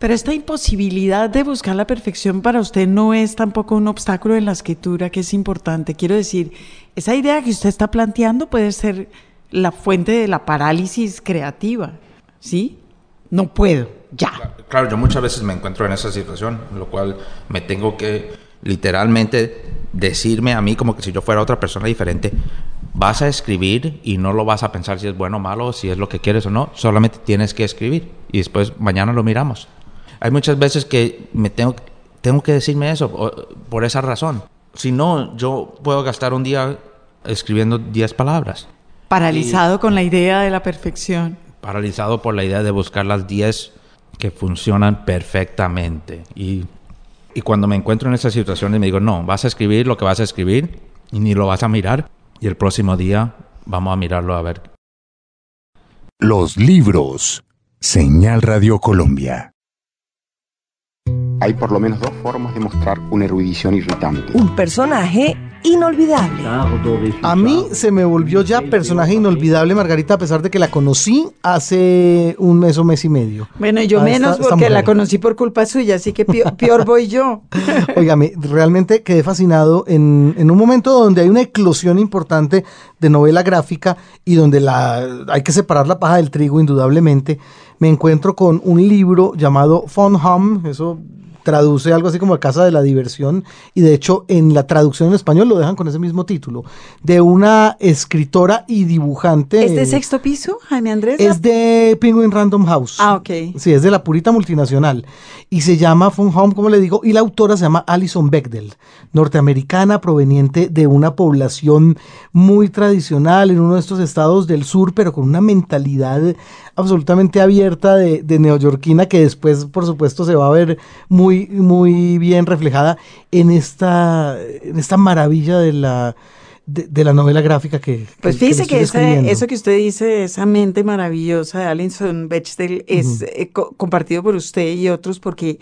Pero esta imposibilidad de buscar la perfección para usted no es tampoco un obstáculo en la escritura que es importante. Quiero decir, esa idea que usted está planteando puede ser la fuente de la parálisis creativa, ¿sí? No puedo, ya. Claro, yo muchas veces me encuentro en esa situación, lo cual me tengo que literalmente decirme a mí como que si yo fuera otra persona diferente, vas a escribir y no lo vas a pensar si es bueno o malo, si es lo que quieres o no, solamente tienes que escribir y después mañana lo miramos. Hay muchas veces que me tengo, tengo que decirme eso por esa razón. Si no, yo puedo gastar un día escribiendo 10 palabras. Paralizado con la idea de la perfección. Paralizado por la idea de buscar las 10 que funcionan perfectamente. Y, y cuando me encuentro en esas situaciones me digo, no, vas a escribir lo que vas a escribir y ni lo vas a mirar. Y el próximo día vamos a mirarlo a ver. Los libros. Señal Radio Colombia hay por lo menos dos formas de mostrar una erudición irritante. Un personaje inolvidable. A mí se me volvió ya personaje inolvidable, Margarita, a pesar de que la conocí hace un mes o mes y medio. Bueno, yo menos porque la conocí por culpa suya, así que peor, voy yo. Óigame, realmente quedé fascinado en, en, un momento donde hay una eclosión importante de novela gráfica y donde la, hay que separar la paja del trigo, indudablemente. Me encuentro con un libro llamado Fun Home, eso traduce algo así como Casa de la Diversión, y de hecho en la traducción en español lo dejan con ese mismo título, de una escritora y dibujante. ¿Es de sexto piso, Jaime Andrés? Es de Penguin Random House. Ah, ok. Sí, es de la purita multinacional. Y se llama Fun Home, como le digo, y la autora se llama Alison Bechdel, norteamericana proveniente de una población muy tradicional en uno de estos estados del sur, pero con una mentalidad absolutamente abierta de, de neoyorquina que después, por supuesto, se va a ver muy, muy bien reflejada en esta, en esta maravilla de la, de, la novela gráfica que... Pues fíjese que, eso que usted dice, esa mente maravillosa de Alison Bechdel es eh, compartido por usted y otros porque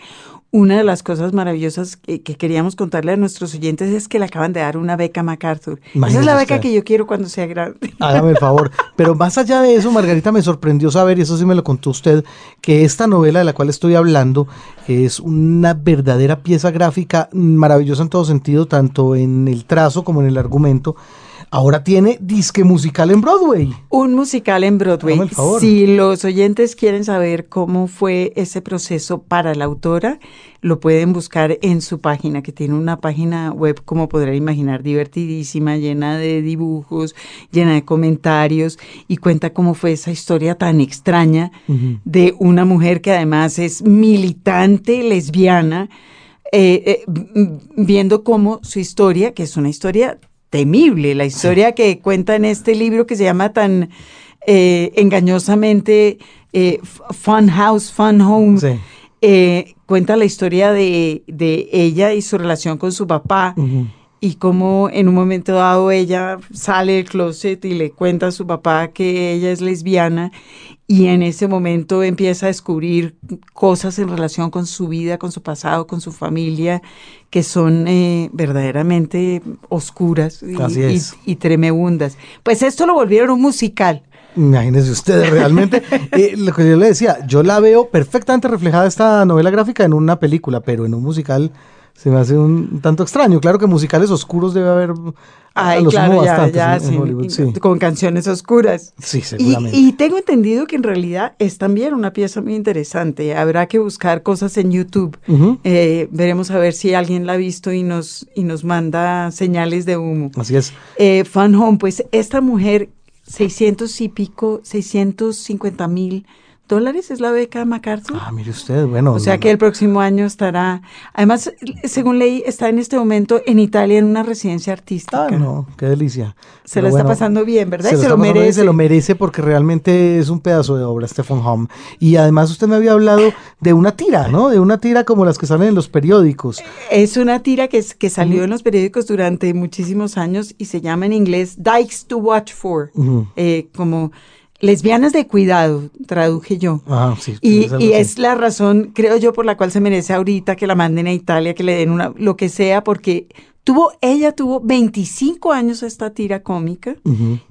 una de las cosas maravillosas que, queríamos contarle a nuestros oyentes es que le acaban de dar una beca MacArthur. Esa es la beca que yo quiero cuando sea grande. Hágame el favor. Pero más allá de eso, Margarita, me sorprendió saber, y eso sí me lo contó usted, que esta novela de la cual estoy hablando es una verdadera pieza gráfica maravillosa en todo sentido, tanto en el trazo como en el argumento ahora tiene disque musical en Broadway. Un musical en Broadway. Si los oyentes quieren saber cómo fue ese proceso para la autora, lo pueden buscar en su página, que tiene una página web, como podrán imaginar, divertidísima, llena de dibujos, llena de comentarios, y cuenta cómo fue esa historia tan extraña de una mujer que además es militante lesbiana. Eh, eh, viendo cómo su historia, que es una historia temible. La historia que cuenta en este libro que se llama tan eh, engañosamente eh, Fun House, Fun Home, eh, cuenta la historia de, ella y su relación con su papá. Y cómo en un momento dado ella sale del closet y le cuenta a su papá que ella es lesbiana y en ese momento empieza a descubrir cosas en relación con su vida, con su pasado, con su familia, que son eh, verdaderamente oscuras y, y, tremebundas. Pues esto lo volvieron un musical. Imagínense ustedes, realmente, eh, lo que yo le decía, yo la veo perfectamente reflejada esta novela gráfica en una película, pero en un musical se me hace un tanto extraño. Claro que musicales oscuros debe haber. Ay, claro, ya, con canciones oscuras. Sí, seguramente. Y, tengo entendido que en realidad es también una pieza muy interesante. Habrá que buscar cosas en YouTube. Eh, veremos a ver si alguien la ha visto y nos, y nos manda señales de humo. Así es. Eh, Fan Home, pues esta mujer, 600 y pico, 650 mil dólares es la beca MacArthur. Ah, mire usted, bueno. O sea que el próximo año estará, además, según leí, está en este momento en Italia en una residencia artística. Ah, no, qué delicia. Se la está pasando bien, ¿verdad? Se, se lo merece. Se lo merece porque realmente es un pedazo de obra, Stephen Home. Y además usted me había hablado de una tira, ¿no? De una tira como las que salen en los periódicos. Es una tira que, que salió en los periódicos durante muchísimos años y se llama en inglés Dykes to Watch For, eh, como lesbianas de cuidado, traduje yo. Ah, sí, y, es la razón, creo yo, por la cual se merece ahorita que la manden a Italia, que le den una, lo que sea, porque tuvo, ella tuvo 25 años esta tira cómica,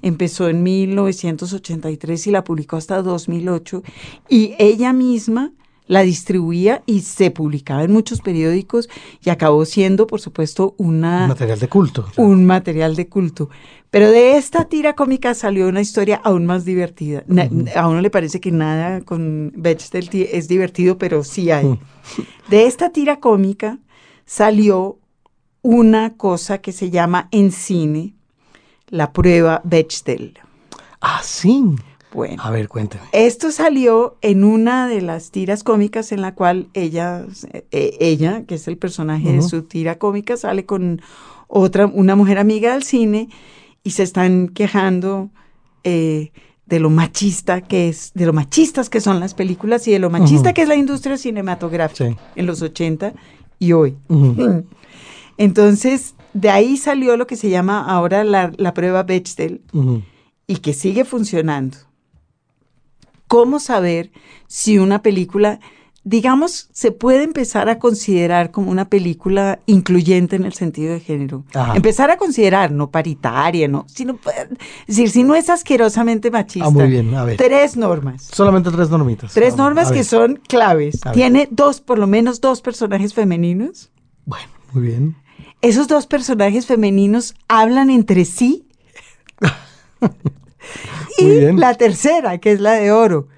empezó en 1983 y la publicó hasta 2008, y ella misma la distribuía y se publicaba en muchos periódicos y acabó siendo, por supuesto, una... Un material de culto. Un material de culto. Pero de esta tira cómica salió una historia aún más divertida. A uno le parece que nada con Bechdel es divertido, pero sí hay. De esta tira cómica salió una cosa que se llama en cine la prueba Bechdel. Ah, sí. Bueno. A ver, cuéntame. Esto salió en una de las tiras cómicas en la cual ella, eh, ella que es el personaje de su tira cómica, sale con otra, una mujer amiga del cine y se están quejando eh, de lo machista que es, de lo machistas que son las películas y de lo machista que es la industria cinematográfica en los 80 y hoy. Entonces, de ahí salió lo que se llama ahora la, prueba Bechdel y que sigue funcionando. ¿Cómo saber si una película, digamos, se puede empezar a considerar como una película incluyente en el sentido de género? Empezar a considerar, no paritaria, no, sino, es decir, si no es asquerosamente machista. Ah, muy bien, a ver. Tres normas. Solamente tres normitas. Tres normas que son claves. Tiene dos, por lo menos dos personajes femeninos. Bueno, muy bien. Esos dos personajes femeninos hablan entre sí. y la tercera, que es la de oro.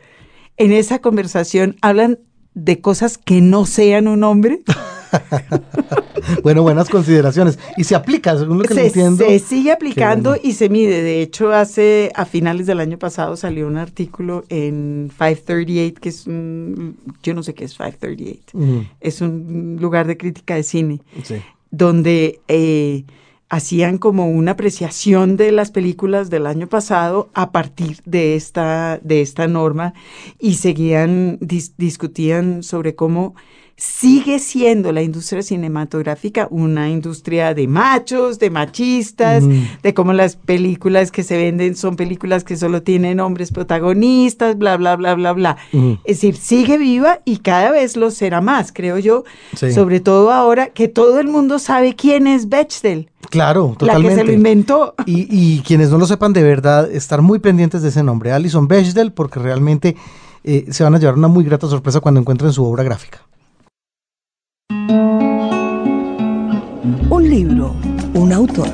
En esa conversación hablan de cosas que no sean un hombre. bueno, buenas consideraciones. Y se aplica, según lo que se, entiendo. Se sigue aplicando y se mide. De hecho, hace a finales del año pasado salió un artículo en 538, que es un, yo no sé qué es 538. Es un lugar de crítica de cine. Donde eh, hacían como una apreciación de las películas del año pasado a partir de esta, de esta norma y seguían, discutían sobre cómo sigue siendo la industria cinematográfica una industria de machos, de machistas, de cómo las películas que se venden son películas que solo tienen hombres protagonistas, bla, bla, bla, bla, bla. Es decir, sigue viva y cada vez lo será más, creo yo, sobre todo ahora que todo el mundo sabe quién es Bechdel. Claro, totalmente. La que se lo inventó. Y, y quienes no lo sepan de verdad, estar muy pendientes de ese nombre, Alison Bechdel, porque realmente eh, se van a llevar una muy grata sorpresa cuando encuentren su obra gráfica. Un libro, un autor.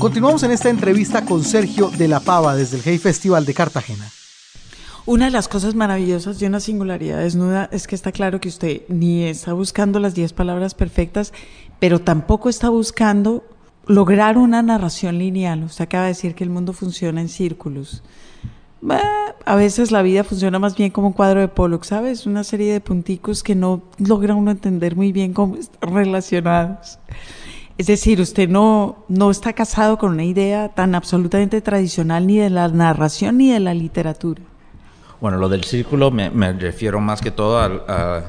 Continuamos en esta entrevista con Sergio de la Pava desde el Hey Festival de Cartagena. Una de las cosas maravillosas de una singularidad desnuda es que está claro que usted ni está buscando las 10 palabras perfectas, pero tampoco está buscando lograr una narración lineal. Usted acaba de decir que el mundo funciona en círculos a veces la vida funciona más bien como un cuadro de Pollock, ¿sabes? Una serie de punticos que no logra uno entender muy bien cómo están relacionados. Es decir, usted no, no está casado con una idea tan absolutamente tradicional ni de la narración ni de la literatura. Bueno, lo del círculo me, refiero más que todo a,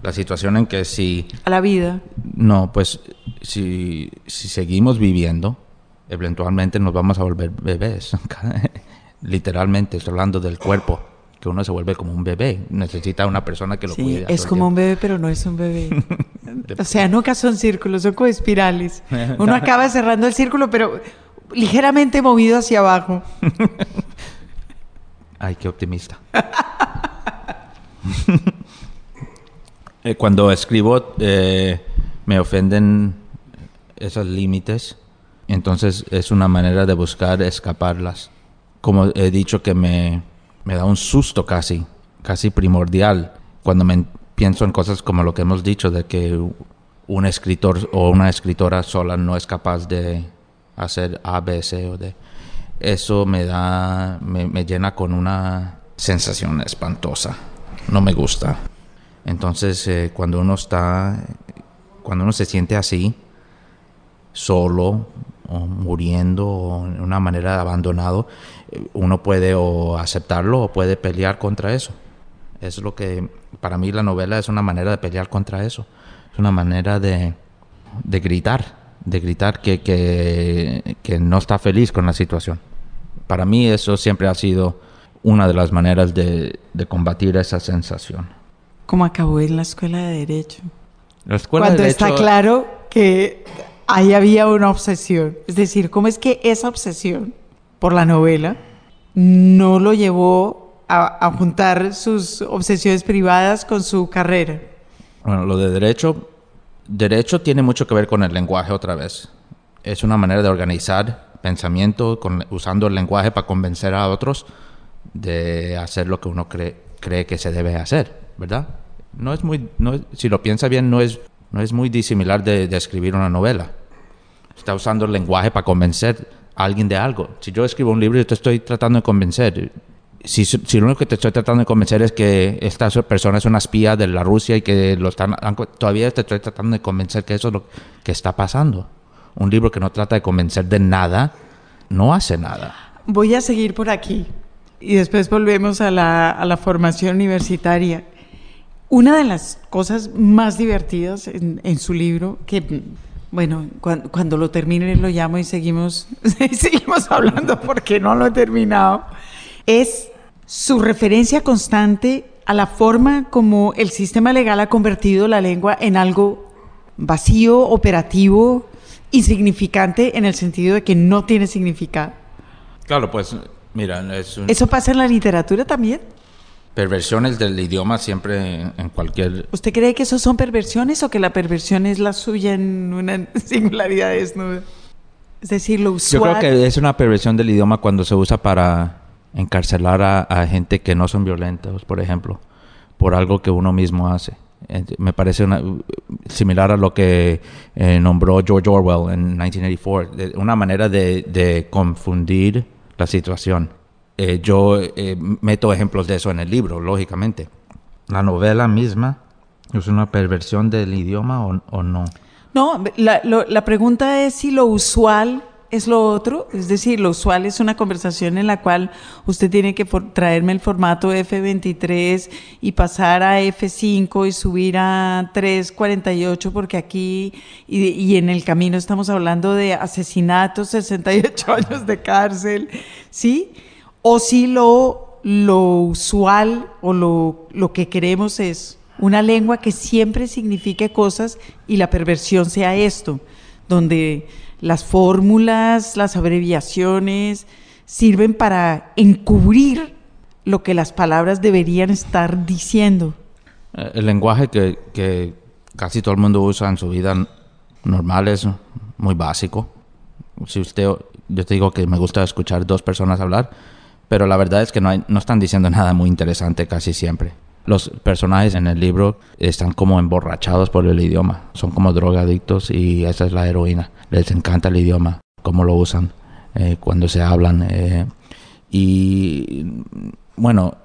la situación en que si... A la vida. No, pues si, si seguimos viviendo, eventualmente nos vamos a volver bebés. literalmente, estoy hablando del cuerpo, que uno se vuelve como un bebé, necesita una persona que lo sí, cuide. Es como un bebé, pero no es un bebé. o sea, nunca son círculos, son como espirales. Uno acaba cerrando el círculo, pero ligeramente movido hacia abajo. Ay, qué optimista. Eh, cuando escribo eh, me ofenden esos límites, entonces es una manera de buscar escaparlas como he dicho, que me, da un susto casi, casi primordial, cuando me pienso en cosas como lo que hemos dicho, de que un escritor o una escritora sola no es capaz de hacer A, B, C o D. Eso me da, me, llena con una sensación espantosa. No me gusta. Entonces, eh, cuando uno está, cuando uno se siente así, solo, o muriendo, o en una manera abandonado, uno puede o aceptarlo o puede pelear contra eso. Es lo que para mí la novela es una manera de pelear contra eso. Es una manera de, de gritar, de gritar que, que, no está feliz con la situación. Para mí eso siempre ha sido una de las maneras de, de combatir esa sensación. Como acabó en la escuela de Derecho. Cuando está claro que ahí había una obsesión. Es decir, ¿cómo es que esa obsesión por la novela no lo llevó a, juntar sus obsesiones privadas con su carrera? Bueno, lo de derecho, derecho tiene mucho que ver con el lenguaje otra vez. Es una manera de organizar pensamiento usando el lenguaje para convencer a otros de hacer lo que uno cree, que se debe hacer, ¿verdad? No es muy, si lo piensa bien, no es, no es muy disimilar de escribir una novela. Está usando el lenguaje para convencer alguien de algo. Si yo escribo un libro y te estoy tratando de convencer, si, si, lo único que te estoy tratando de convencer es que esta persona es una espía de la Rusia y que lo están todavía te estoy tratando de convencer que eso es lo que está pasando. Un libro que no trata de convencer de nada no hace nada. Voy a seguir por aquí y después volvemos a la, a la formación universitaria. Una de las cosas más divertidas en su libro, que bueno, cuando, cuando, lo termine lo llamo y seguimos, seguimos hablando porque no lo he terminado, es su referencia constante a la forma como el sistema legal ha convertido la lengua en algo vacío, operativo, insignificante en el sentido de que no tiene significado. Claro, pues mira, ¿Eso pasa en la literatura también? Perversiones del idioma siempre en cualquier... ¿Usted cree que eso son perversiones o que la perversión es la suya en una singularidad desnuda? Es decir, lo usual... Yo creo que es una perversión del idioma cuando se usa para encarcelar a gente que no son violentos, por ejemplo, por algo que uno mismo hace. Me parece similar a lo que eh, nombró George Orwell en 1984, una manera de, confundir la situación. Eh, yo eh, meto ejemplos de eso en el libro, lógicamente. ¿La novela misma es una perversión del idioma o, no? No, la, la pregunta es si lo usual es lo otro, es decir, lo usual es una conversación en la cual usted tiene que traerme el formato F23 y pasar a F5 y subir a 348 porque aquí y, en el camino estamos hablando de asesinatos, 68 años de cárcel, ¿sí? O si lo, lo usual o lo, lo que queremos es una lengua que siempre signifique cosas y la perversión sea esto, donde las fórmulas, las abreviaciones, sirven para encubrir lo que las palabras deberían estar diciendo. Eh, el lenguaje que, que casi todo el mundo usa en su vida normal es muy básico. Si usted, yo te digo que me gusta escuchar dos personas hablar, pero la verdad es que no, hay, no están diciendo nada muy interesante casi siempre los personajes en el libro están como emborrachados por el idioma, son como drogadictos y esa es la heroína. Les encanta el idioma, cómo lo usan eh, cuando se hablan. Eh, y bueno,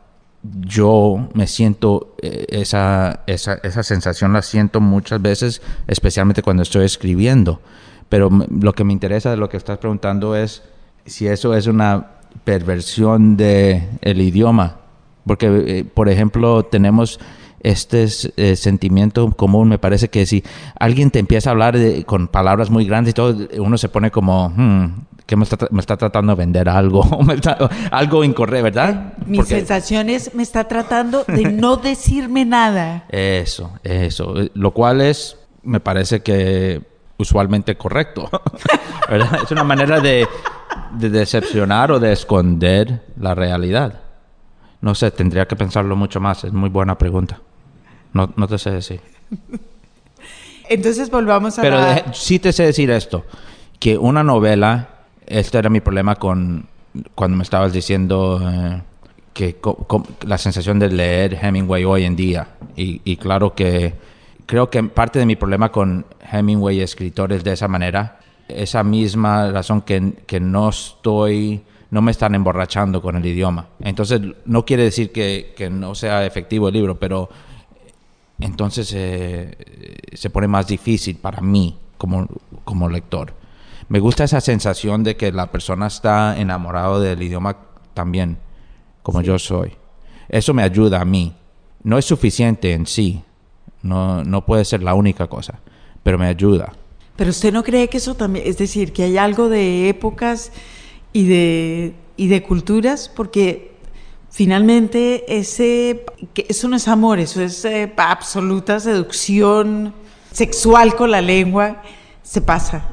yo me siento, eh, esa, esa, esa sensación la siento muchas veces, especialmente cuando estoy escribiendo. Pero lo que me interesa de lo que estás preguntando es si eso es una perversión del el idioma porque, eh, por ejemplo, tenemos este eh, sentimiento común, me parece que si alguien te empieza a hablar con palabras muy grandes y todo, uno se pone como, hmm, que me está, tratando de vender algo, algo incorrecto, ¿verdad? Eh, mi sensación es, me está tratando de no decirme nada. Eso, eso, lo cual es, me parece que usualmente correcto, ¿verdad? Es una manera de, de decepcionar o de esconder la realidad. No sé, tendría que pensarlo mucho más. Es muy buena pregunta. No, te sé decir. Entonces volvamos a Pero sí te sé decir esto, que una novela, este era mi problema con cuando me estabas diciendo eh, que la sensación de leer Hemingway hoy en día. Y, y, claro que creo que parte de mi problema con Hemingway y escritores de esa manera, esa misma razón que, que no estoy no me están emborrachando con el idioma. Entonces, no quiere decir que, no sea efectivo el libro, pero entonces eh, se pone más difícil para mí como, como lector. Me gusta esa sensación de que la persona está enamorado del idioma también, como yo soy. Eso me ayuda a mí. No es suficiente en sí, no, no puede ser la única cosa, pero me ayuda. Pero usted no cree que eso también, es decir, que hay algo de épocas y de, y de culturas, porque finalmente ese, que eso no es amor, eso es eh, absoluta seducción sexual con la lengua, se pasa.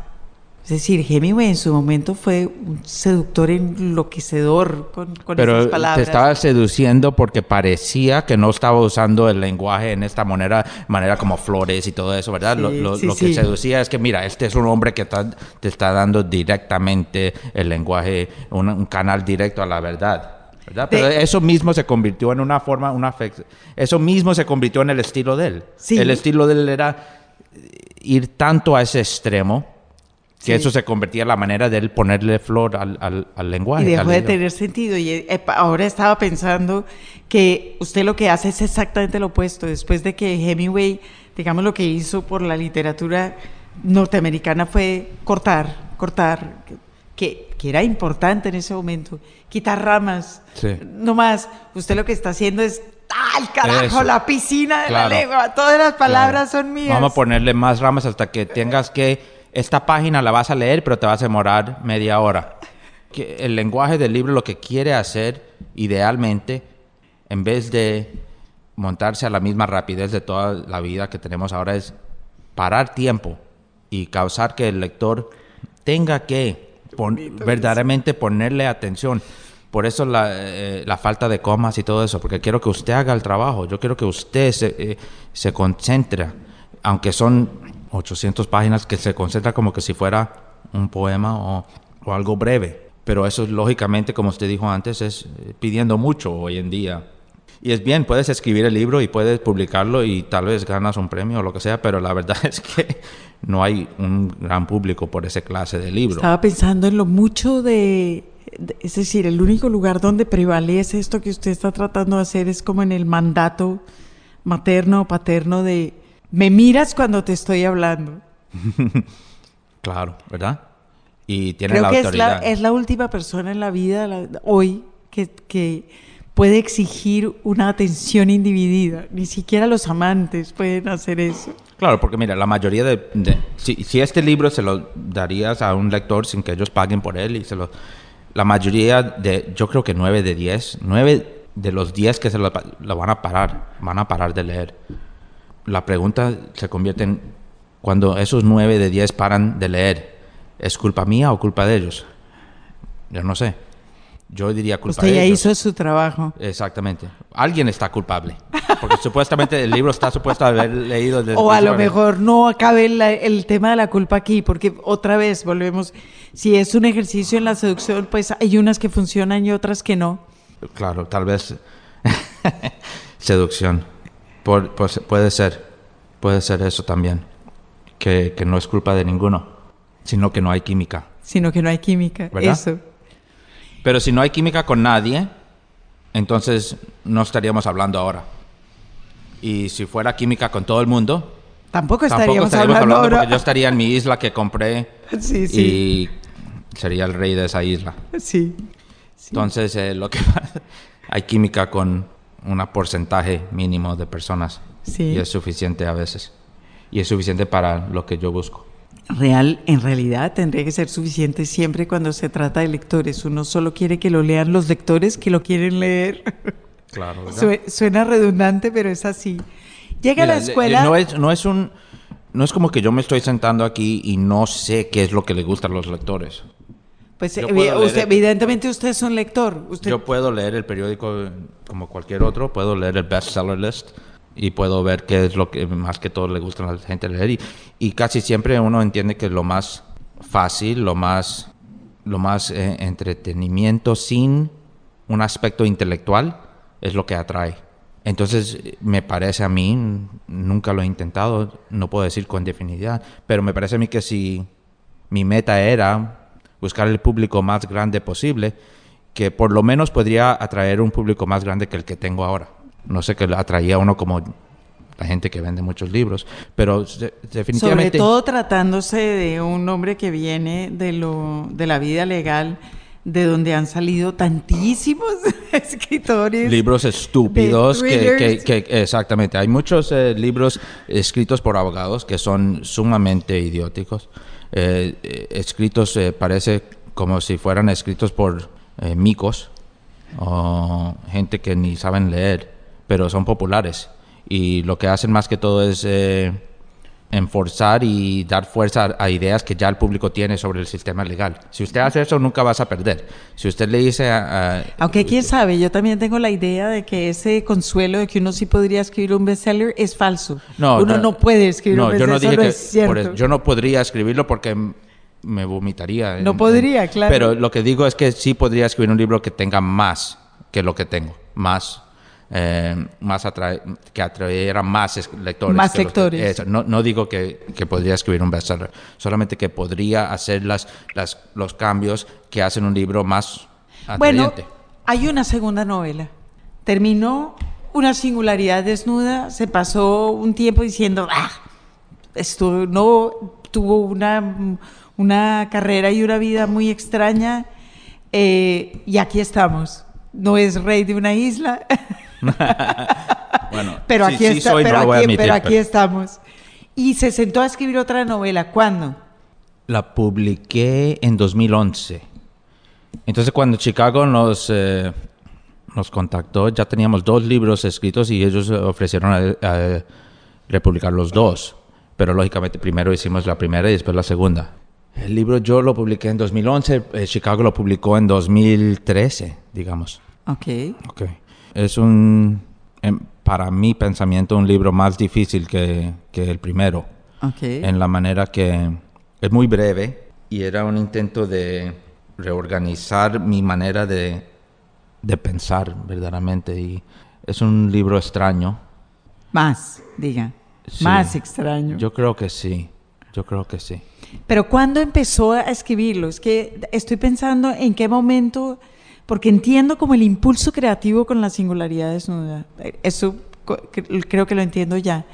Es decir, Hemingway en su momento fue un seductor enloquecedor con, con Pero esas palabras. te estaba seduciendo porque parecía que no estaba usando el lenguaje en esta manera, manera como flores y todo eso, ¿verdad? Sí, lo lo- sí, lo que sí. seducía es que, mira, este es un hombre que está- te está dando directamente el lenguaje, un, un canal directo a la verdad. ¿verdad? Pero De- eso mismo se convirtió en una forma, una eso mismo se convirtió en el estilo de él. Sí. El estilo de él era ir tanto a ese extremo que Sí. eso se convertía en la manera de él ponerle flor al, al, al lenguaje. Y dejó de tener sentido. Y eh, ahora estaba pensando que usted lo que hace es exactamente lo opuesto. Después de que Hemingway, digamos, lo que hizo por la literatura norteamericana fue cortar, cortar, que, que era importante en ese momento, quitar ramas. Sí. No más. Usted lo que está haciendo es. ¡Al carajo! Eso. La piscina de Claro. la lengua. Todas las palabras Claro. son mías. Vamos a ponerle más ramas hasta que tengas que... Esta página la vas a leer, pero te vas a demorar media hora. Que el lenguaje del libro lo que quiere hacer, idealmente, en vez de montarse a la misma rapidez de toda la vida que tenemos ahora, es parar tiempo y causar que el lector tenga que pon- verdaderamente ponerle atención. Por eso la, eh, la falta de comas y todo eso, porque quiero que usted haga el trabajo, yo quiero que usted se, eh, se concentre, aunque son 800 páginas, que se concentra como que si fuera un poema o, algo breve. Pero eso, lógicamente, como usted dijo antes, es eh, pidiendo mucho hoy en día. Y es bien, puedes escribir el libro y puedes publicarlo y tal vez ganas un premio o lo que sea, pero la verdad es que no hay un gran público por esa clase de libro. Estaba pensando en lo mucho de- es decir, el único lugar donde prevalece esto que usted está tratando de hacer es como en el mandato materno o paterno de me miras cuando te estoy hablando. Claro, ¿verdad? Y tiene Creo la que es la, autoridad. es la última persona en la vida la- hoy que, que puede exigir una atención individida. Ni siquiera los amantes pueden hacer eso. Claro, porque mira, la mayoría de... de- si, si este libro se lo darías a un lector sin que ellos paguen por él y se lo... La mayoría de... Yo creo que nueve de diez, nueve de los diez que se lo, lo van a parar, van a parar de leer. La pregunta se convierte en... Cuando esos nueve de diez paran de leer, ¿es culpa mía o culpa de ellos? Yo no sé. Yo diría culpa Usted de ya ellos. hizo su trabajo. Exactamente. Alguien está culpable. Porque supuestamente el libro está supuesto a haber leído desde O a lo mejor no acabe la- el tema de la culpa aquí, porque otra vez volvemos, si es un ejercicio en la seducción, pues hay unas que funcionan y otras que no. Claro, tal vez seducción. Por- pues puede ser, puede ser eso también. Que, que no es culpa de ninguno, sino que no hay química. sino que no hay química. ¿Verdad? Eso. Pero si no hay química con nadie, entonces no estaríamos hablando ahora. Y si fuera química con todo el mundo, Tampoco tampoco estaríamos, hablando, hablando ahora. yo estaría en mi isla que compré Sí, sí. y sería el rey de esa isla. Sí. Entonces, eh, lo que hay química con un porcentaje mínimo de personas Sí. y es suficiente a veces. Y es suficiente para lo que yo busco. Real, en realidad tendría que ser suficiente siempre cuando se trata de lectores. Uno solo quiere que lo lean los lectores que lo quieren leer. Claro. Sue- Suena redundante, pero es así. Llega a la escuela. No es, no es un... No es como que yo me estoy sentando aquí y no sé qué es lo que le gusta a los lectores. Pues evi- leer usted- el- evidentemente usted es un lector. Usted, Yo puedo leer el periódico como cualquier otro, puedo leer el bestseller list y puedo ver qué es lo que más que todo le gusta a la gente leer. Y, y casi siempre uno entiende que lo más fácil, lo más, lo más eh, entretenimiento sin un aspecto intelectual es lo que atrae. Entonces, me parece a mí, nunca lo he intentado, no puedo decir con definitividad, pero me parece a mí que si mi meta era buscar el público más grande posible, que por lo menos podría atraer un público más grande que el que tengo ahora. No sé qué le atraía a uno como la gente que vende muchos libros, pero se- sobre definitivamente... todo tratándose de un hombre que viene de, lo, de la vida legal, de donde han salido tantísimos escritores. libros estúpidos que, que- que- exactamente hay muchos eh, libros escritos por abogados que son sumamente idióticos Eh, eh, escritos eh, parece como si fueran escritos por micos o gente que ni saben leer pero son populares. Y lo que hacen más que todo es enforzar y dar fuerza a, ideas que ya el público tiene sobre el sistema legal. Si usted hace eso, nunca vas a perder. Si usted le dice a... Aunque quién sabe, yo también tengo la idea de que ese consuelo de que uno sí podría escribir un bestseller es falso. No, uno no, puede escribir un bestseller, yo no, dije que, yo no podría escribirlo porque me vomitaría. No podría, claro. Pero lo que digo es que sí podría escribir un libro que tenga más que lo que tengo, más eh, más que atrayera más lectores. Más lectores. no, no, digo que, que, podría escribir un bestseller, solamente que podría hacer las, las, los cambios que hacen un libro más atrayente. Bueno, hay una segunda novela. Terminó una singularidad desnuda, se pasó un tiempo diciendo, ah, esto no tuvo una, una carrera y una vida muy extraña eh, y aquí estamos. No es rey de una isla. bueno, pero aquí, está, pero, aquí, estamos. Y se sentó a escribir otra novela. ¿Cuándo? La publiqué en 2011. Entonces cuando Chicago nos, eh, nos contactó, ya teníamos dos libros escritos y ellos ofrecieron a, republicar los dos. Pero lógicamente primero hicimos la primera y después la segunda. El libro yo lo publiqué en 2011, eh, Chicago lo publicó en 2013, digamos. Ok. Ok. Es un, para mi pensamiento, un libro más difícil que, el primero. En la manera que es muy breve y era un intento de reorganizar mi manera de, pensar verdaderamente. Y es un libro extraño. Más, diga. más extraño. Yo creo que sí. Yo creo que sí. Pero ¿cuándo empezó a escribirlo? Es que estoy pensando en qué momento porque entiendo como el impulso creativo con la singularidad desnuda. Eso creo que lo entiendo ya.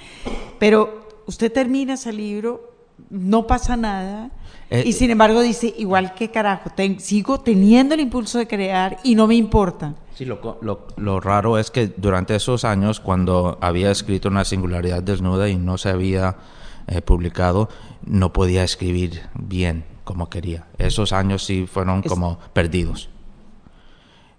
Pero usted termina ese libro, no pasa nada, eh, y sin embargo dice, igual que carajo, sigo teniendo el impulso de crear y no me importa. Sí, lo, lo, raro es que durante esos años, cuando había escrito una singularidad desnuda y no se había eh, publicado, no podía escribir bien como quería. Esos años sí fueron como perdidos.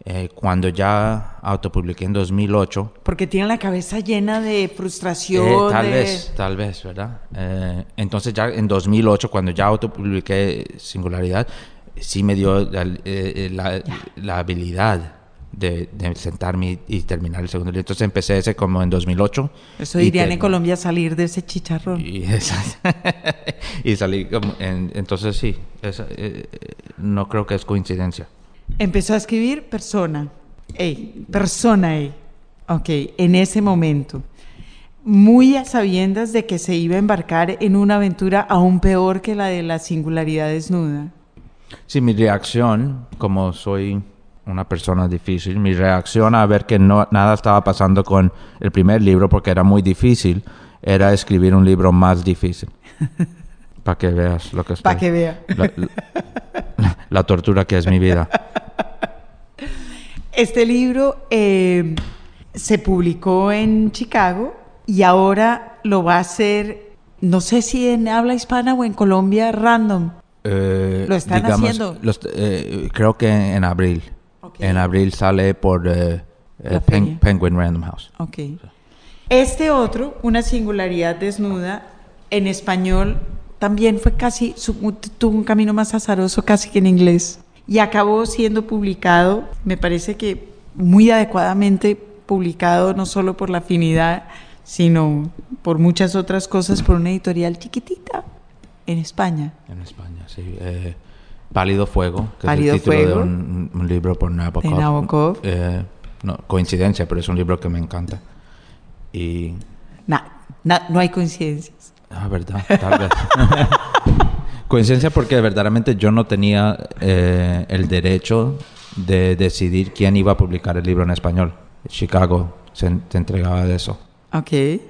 Eh, cuando ya autopubliqué en 2008. Porque tiene la cabeza llena de frustración. Eh, tal vez, tal vez, ¿verdad? Eh, entonces ya en 2008, cuando ya autopubliqué Singularidad, sí me dio la, la, habilidad de, sentarme y, terminar el segundo libro. Entonces empecé ese como en 2008. Eso dirían en Colombia salir de ese chicharrón. Y, y salí como... entonces sí, no creo que es coincidencia. Empezó a escribir persona, ey, persona, ey. Ok, en ese momento, muy a sabiendas de que se iba a embarcar en una aventura aún peor que la de la singularidad desnuda. Sí, mi reacción, como soy una persona difícil, mi reacción a ver que no, nada estaba pasando con el primer libro porque era muy difícil, era escribir un libro más difícil. Para que veas lo que es. Para que vea. La, tortura que es mi vida. Este libro eh, se publicó en Chicago y ahora lo va a hacer, no sé si en habla hispana o en Colombia, random. Eh, lo están haciendo. Eh, creo que en abril. En abril sale por Penguin Random House. Okay. Este otro, una singularidad desnuda, en español también fue casi, tuvo un camino más azaroso casi que en inglés. Y acabó siendo publicado, me parece que muy adecuadamente publicado, no solo por la afinidad, sino por muchas otras cosas, por una editorial chiquitita en España. En España, sí. Eh, Pálido Fuego, que es el título de un, libro por Nabokov. Eh, no, coincidencia, pero es un libro que me encanta. Y... no hay coincidencia. Ah, verdad, tal vez. Coincidencia porque verdaderamente yo no tenía eh, el derecho de decidir quién iba a publicar el libro en español. Chicago se, entregaba de eso. Ok. Em,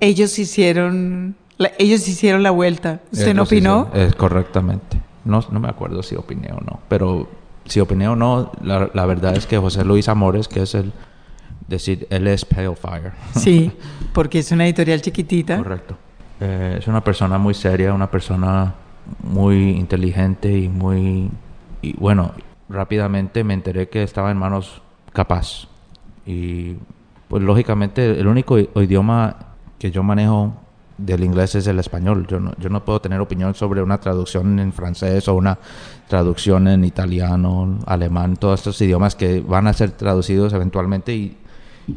ellos hicieron la, ellos hicieron la vuelta. ¿Usted no opinó? Es correctamente. No, no me acuerdo si opiné o no, pero si opiné o no, la, la verdad es que José Luis Amores, que es el decir, él es Pale Fire. Sí, porque es una editorial chiquitita. Correcto. Eh, es una persona muy seria, una persona muy inteligente y muy... Y bueno, rápidamente me enteré que estaba en manos capaz. Y pues lógicamente el único idioma que yo manejo del inglés es el español. Yo no, yo no puedo tener opinión sobre una traducción en francés o una traducción en italiano, alemán, todos estos idiomas que van a ser traducidos eventualmente y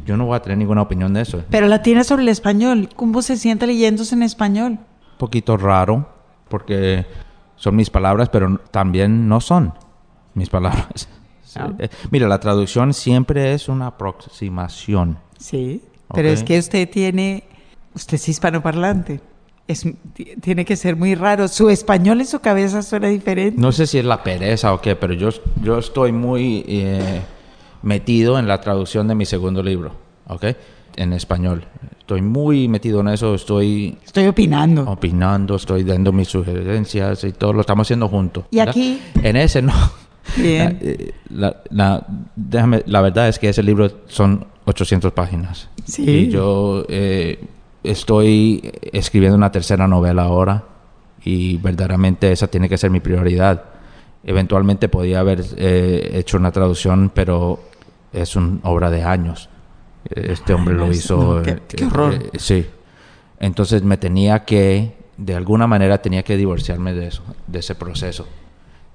yo no voy a tener ninguna opinión de eso. Pero la tiene sobre el español. ¿Cómo se siente leyéndose en español? Un poquito raro, porque son mis palabras, pero también no son mis palabras. Ah. Eh, Mira, la traducción siempre es una aproximación. Sí. Pero Ok. es que usted tiene, usted es hispanoparlante. Es, ti- tiene que ser muy raro. Su español en su cabeza suena diferente. No sé si es la pereza o qué, pero yo, yo estoy muy eh, metido en la traducción de mi segundo libro, ¿ok? En español. Estoy muy metido en eso, estoy Estoy opinando. opinando, estoy dando mis sugerencias y todo lo estamos haciendo juntos. ¿Y ¿verdad? aquí? En ese no. Bien. Eh, La, la- déjame, la verdad es que ese libro son 800 páginas. Sí. Y yo eh, estoy escribiendo una tercera novela ahora y verdaderamente esa tiene que ser mi prioridad. Eventualmente podía haber eh, hecho una traducción, pero es una obra de años. Este hombre Ay, lo es- hizo. no, qué- eh, qué horror. eh, sí. Entonces me tenía que, de alguna manera, tenía que divorciarme de eso, de ese proceso.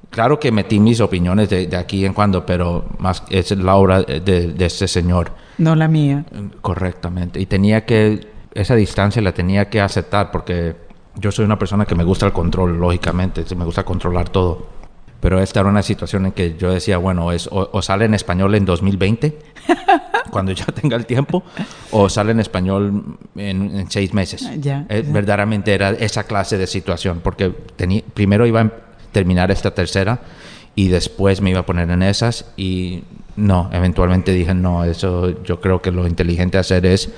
Claro que metí mis opiniones de, de aquí en cuando, pero más es la obra de, de este señor. No la mía. Correctamente. Y tenía que, esa distancia la tenía que aceptar porque yo soy una persona que me gusta el control, lógicamente, me gusta controlar todo. Pero esta era una situación en que yo decía, bueno, es, o, o sale en español en 2020, cuando ya tenga el tiempo, o sale en español en, en seis meses. Ah, ya, Eh, ya. Verdaderamente era esa clase de situación, porque tenía, primero iba a terminar esta tercera y después me iba a poner en esas y no, eventualmente dije, no, eso yo creo que lo inteligente hacer es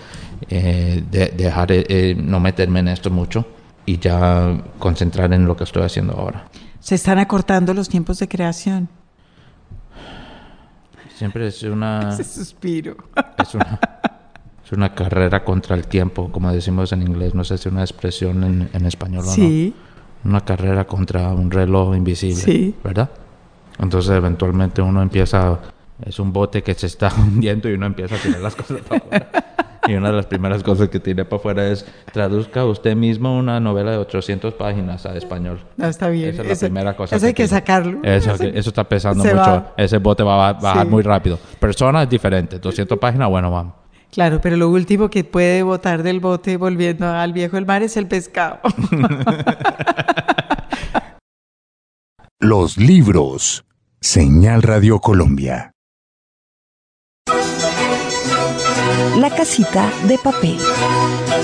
eh, de- dejar, eh, eh, no meterme en esto mucho y ya concentrar en lo que estoy haciendo ahora. Se están acortando los tiempos de creación. Siempre es una, Ese suspiro. es una, es una carrera contra el tiempo, como decimos en inglés, no sé si es una expresión en, en español o no. Sí. Una carrera contra un reloj invisible, Sí. ¿verdad? Entonces eventualmente uno empieza, es un bote que se está hundiendo y uno empieza a tirar las cosas para afuera. Y una de las primeras cosas que tiene para afuera es traduzca usted mismo una novela de 800 páginas a español. No, está bien. Esa es la Eso- primera cosa. Eso hay que sacarlo. Eso, Eso- que- eso está pesando mucho. va. Ese bote va a bajar Sí. muy rápido. Persona es diferente. 200 páginas, bueno, vamos. Claro, pero lo último que puede botar del bote volviendo al viejo del mar es el pescado. Los libros. Señal Radio Colombia. La casita de papel.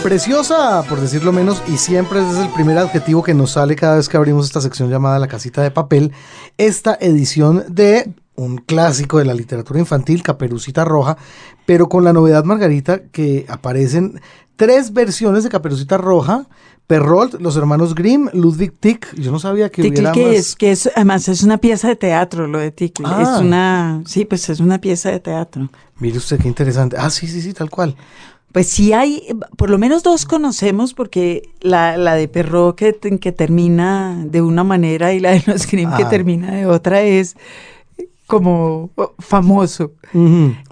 Preciosa, por decirlo menos, y siempre es el primer adjetivo que nos sale cada vez que abrimos esta sección llamada La casita de papel, esta edición de un clásico de la literatura infantil, Caperucita Roja, pero con la novedad, Margarita, que aparecen tres versiones de Caperucita Roja, Perrault, los hermanos Grimm, Ludwig Tick, yo no sabía que Tickle hubiera que más... es, que es, además es una pieza de teatro lo de Tickle. Ah. Es una, sí, pues es una pieza de teatro. Mire usted qué interesante. Ah, sí, sí, sí, tal cual. Pues sí hay, por lo menos dos conocemos, porque la, la de Perro que, que termina de una manera y la de los Grimm que Ah. termina de otra es como famoso.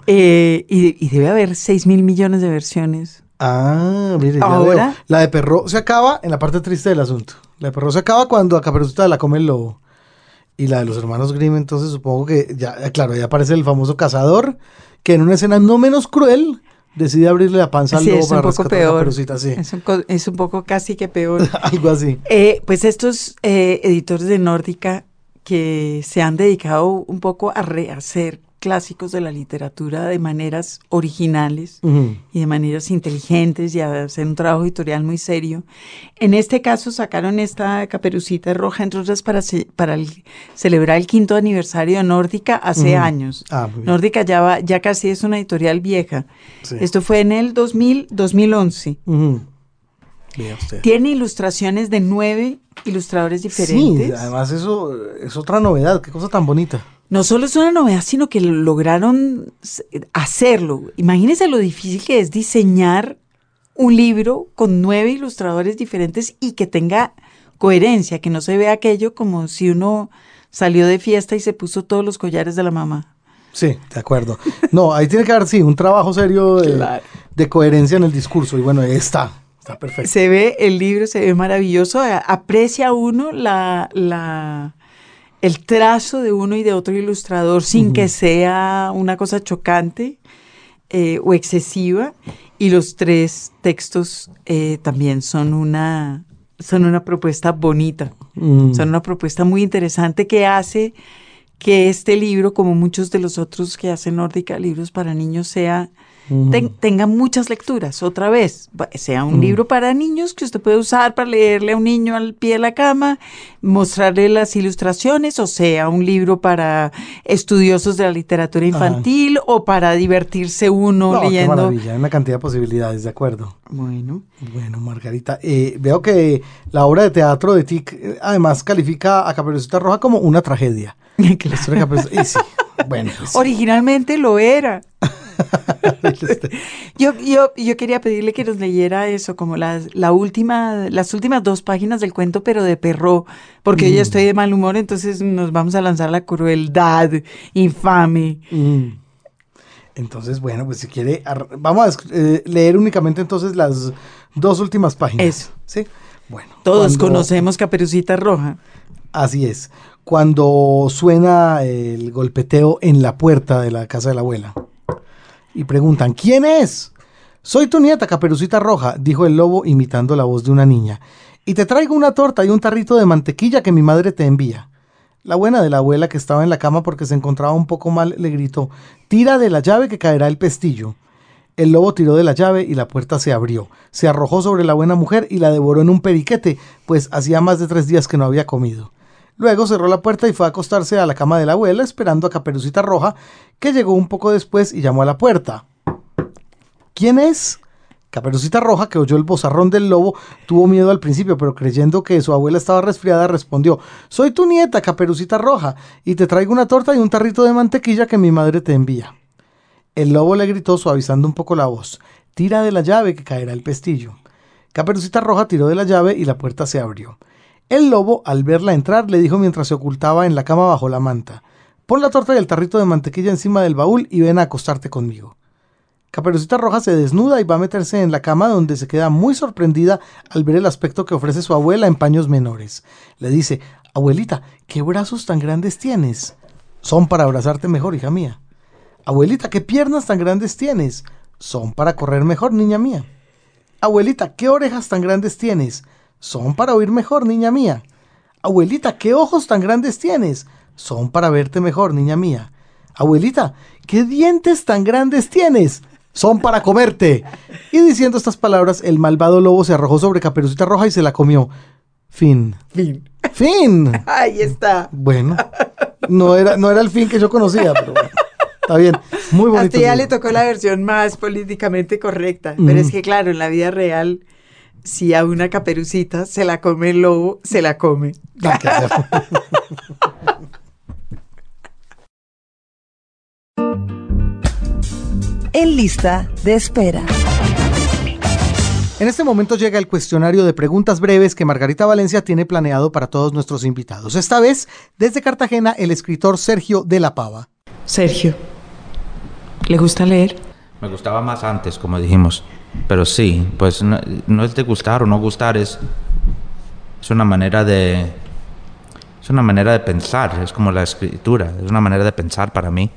Eh, y, y debe haber 6 mil millones de versiones. Ah, mire, Ahora-. La de perro se acaba en la parte triste del asunto. La de perro se acaba cuando a Caperucita la come el lobo. Y la de los hermanos Grimm, entonces supongo que ya, eh, claro, ya aparece el famoso cazador, que en una escena no menos cruel decide abrirle la panza al Sí, lobo es un para poco rescatar a peor. Caperucita, sí. Es un, es un poco casi que peor. Algo así. Eh, pues estos eh, editores de Nórdica que se han dedicado un poco a rehacer clásicos de la literatura de maneras originales y de maneras inteligentes y a hacer un trabajo editorial muy serio. En este caso sacaron esta caperucita roja, entre otras, para, ce- para el- celebrar el quinto aniversario de Nórdica hace años. Ah. Nórdica ya, va, ya casi es una editorial vieja. Sí. Esto fue en el 2000, 2011. Ujú. Vea usted. Tiene ilustraciones de nueve ilustradores Sí, diferentes. además eso es otra novedad, qué cosa tan bonita. No solo es una novedad, sino que lograron hacerlo. Imagínense lo difícil que es diseñar un libro con nueve ilustradores diferentes y que tenga coherencia, que no se vea aquello como si uno salió de fiesta y se puso todos los collares de la mamá. Sí, de acuerdo. No, ahí tiene que haber, sí, un trabajo serio de, Claro. de coherencia en el discurso. Y bueno, ahí está. Está perfecto. Se ve, el libro se ve maravilloso. Aprecia uno la, la, el trazo de uno y de otro ilustrador sin que sea una cosa chocante eh, o excesiva. Y los tres textos eh, también son una, son una propuesta bonita, Mm. son una propuesta muy interesante que hace que este libro, como muchos de los otros que hacen Nórdica, libros para niños, sea ten- tenga muchas lecturas. Otra vez, sea un libro para niños que usted puede usar para leerle a un niño al pie de la cama, mostrarle las ilustraciones, o sea, un libro para estudiosos de la literatura infantil o para divertirse uno No, qué leyendo. maravilla, hay una cantidad de posibilidades, de acuerdo. Bueno, Bueno, Margarita, eh, veo que la obra de teatro de TIC eh, además califica a Caperucita Roja como una tragedia. La historia de Caperucita- y sí, bueno, pues sí. originalmente lo era. Yo, yo, yo quería pedirle que nos leyera eso, como las, la última, las últimas dos páginas del cuento, pero de perro, porque Mm. yo ya estoy de mal humor, entonces nos vamos a lanzar la crueldad infame. Mm. Entonces, bueno, pues si quiere, vamos a eh, leer únicamente entonces las dos últimas páginas. Eso. Sí. Bueno. Todos cuando- conocemos Caperucita Roja. Así es. Cuando suena el golpeteo en la puerta de la casa de la abuela. Y preguntan, ¿quién es? Soy tu nieta, Caperucita Roja, dijo el lobo imitando la voz de una niña. Y te traigo una torta y un tarrito de mantequilla que mi madre te envía. La buena de la abuela, que estaba en la cama porque se encontraba un poco mal, le gritó, tira de la llave que caerá el pestillo. El lobo tiró de la llave y la puerta se abrió. Se arrojó sobre la buena mujer y la devoró en un periquete, pues hacía más de tres días que no había comido. Luego cerró la puerta y fue a acostarse a la cama de la abuela esperando a Caperucita Roja, que llegó un poco después y llamó a la puerta. ¿Quién es? Caperucita Roja, que oyó el bozarrón del lobo, tuvo miedo al principio, pero creyendo que su abuela estaba resfriada, respondió, Soy tu nieta, Caperucita Roja, y te traigo una torta y un tarrito de mantequilla que mi madre te envía. El lobo le gritó suavizando un poco la voz, Tira de la llave que caerá el pestillo. Caperucita Roja tiró de la llave y la puerta se abrió. El lobo, al verla entrar, le dijo mientras se ocultaba en la cama bajo la manta, Pon la torta y el tarrito de mantequilla encima del baúl y ven a acostarte conmigo. Caperucita Roja se desnuda y va a meterse en la cama donde se queda muy sorprendida al ver el aspecto que ofrece su abuela en paños menores. Le dice, abuelita, ¿qué brazos tan grandes tienes? Son para abrazarte mejor, hija mía. Abuelita, ¿qué piernas tan grandes tienes? Son para correr mejor, niña mía. Abuelita, ¿qué orejas tan grandes tienes? Son para oír mejor, niña mía. Abuelita, ¿qué ojos tan grandes tienes? Son para verte mejor, niña mía. Abuelita, ¿qué dientes tan grandes tienes? Son para comerte. Y diciendo estas palabras, el malvado lobo se arrojó sobre Caperucita Roja y se la comió. Fin. Fin. Fin. Ahí está. Bueno, no era, no era el fin que yo conocía, pero bueno. Está bien. Muy A bonito. ti ya le tocó la versión más políticamente correcta, pero es que claro, en la vida real, si a una caperucita se la come el lobo, se la come. Hacer. En lista de espera. En este momento llega el cuestionario de preguntas breves que Margarita Valencia tiene planeado para todos nuestros invitados. Esta vez, desde Cartagena, el escritor Sergio de la Pava. Sergio, ¿le gusta leer? Me gustaba más antes, como dijimos. Pero sí, pues no, no es de gustar o no gustar, es, es una manera de... Es una manera de pensar, es como la escritura, es una manera de pensar para mí.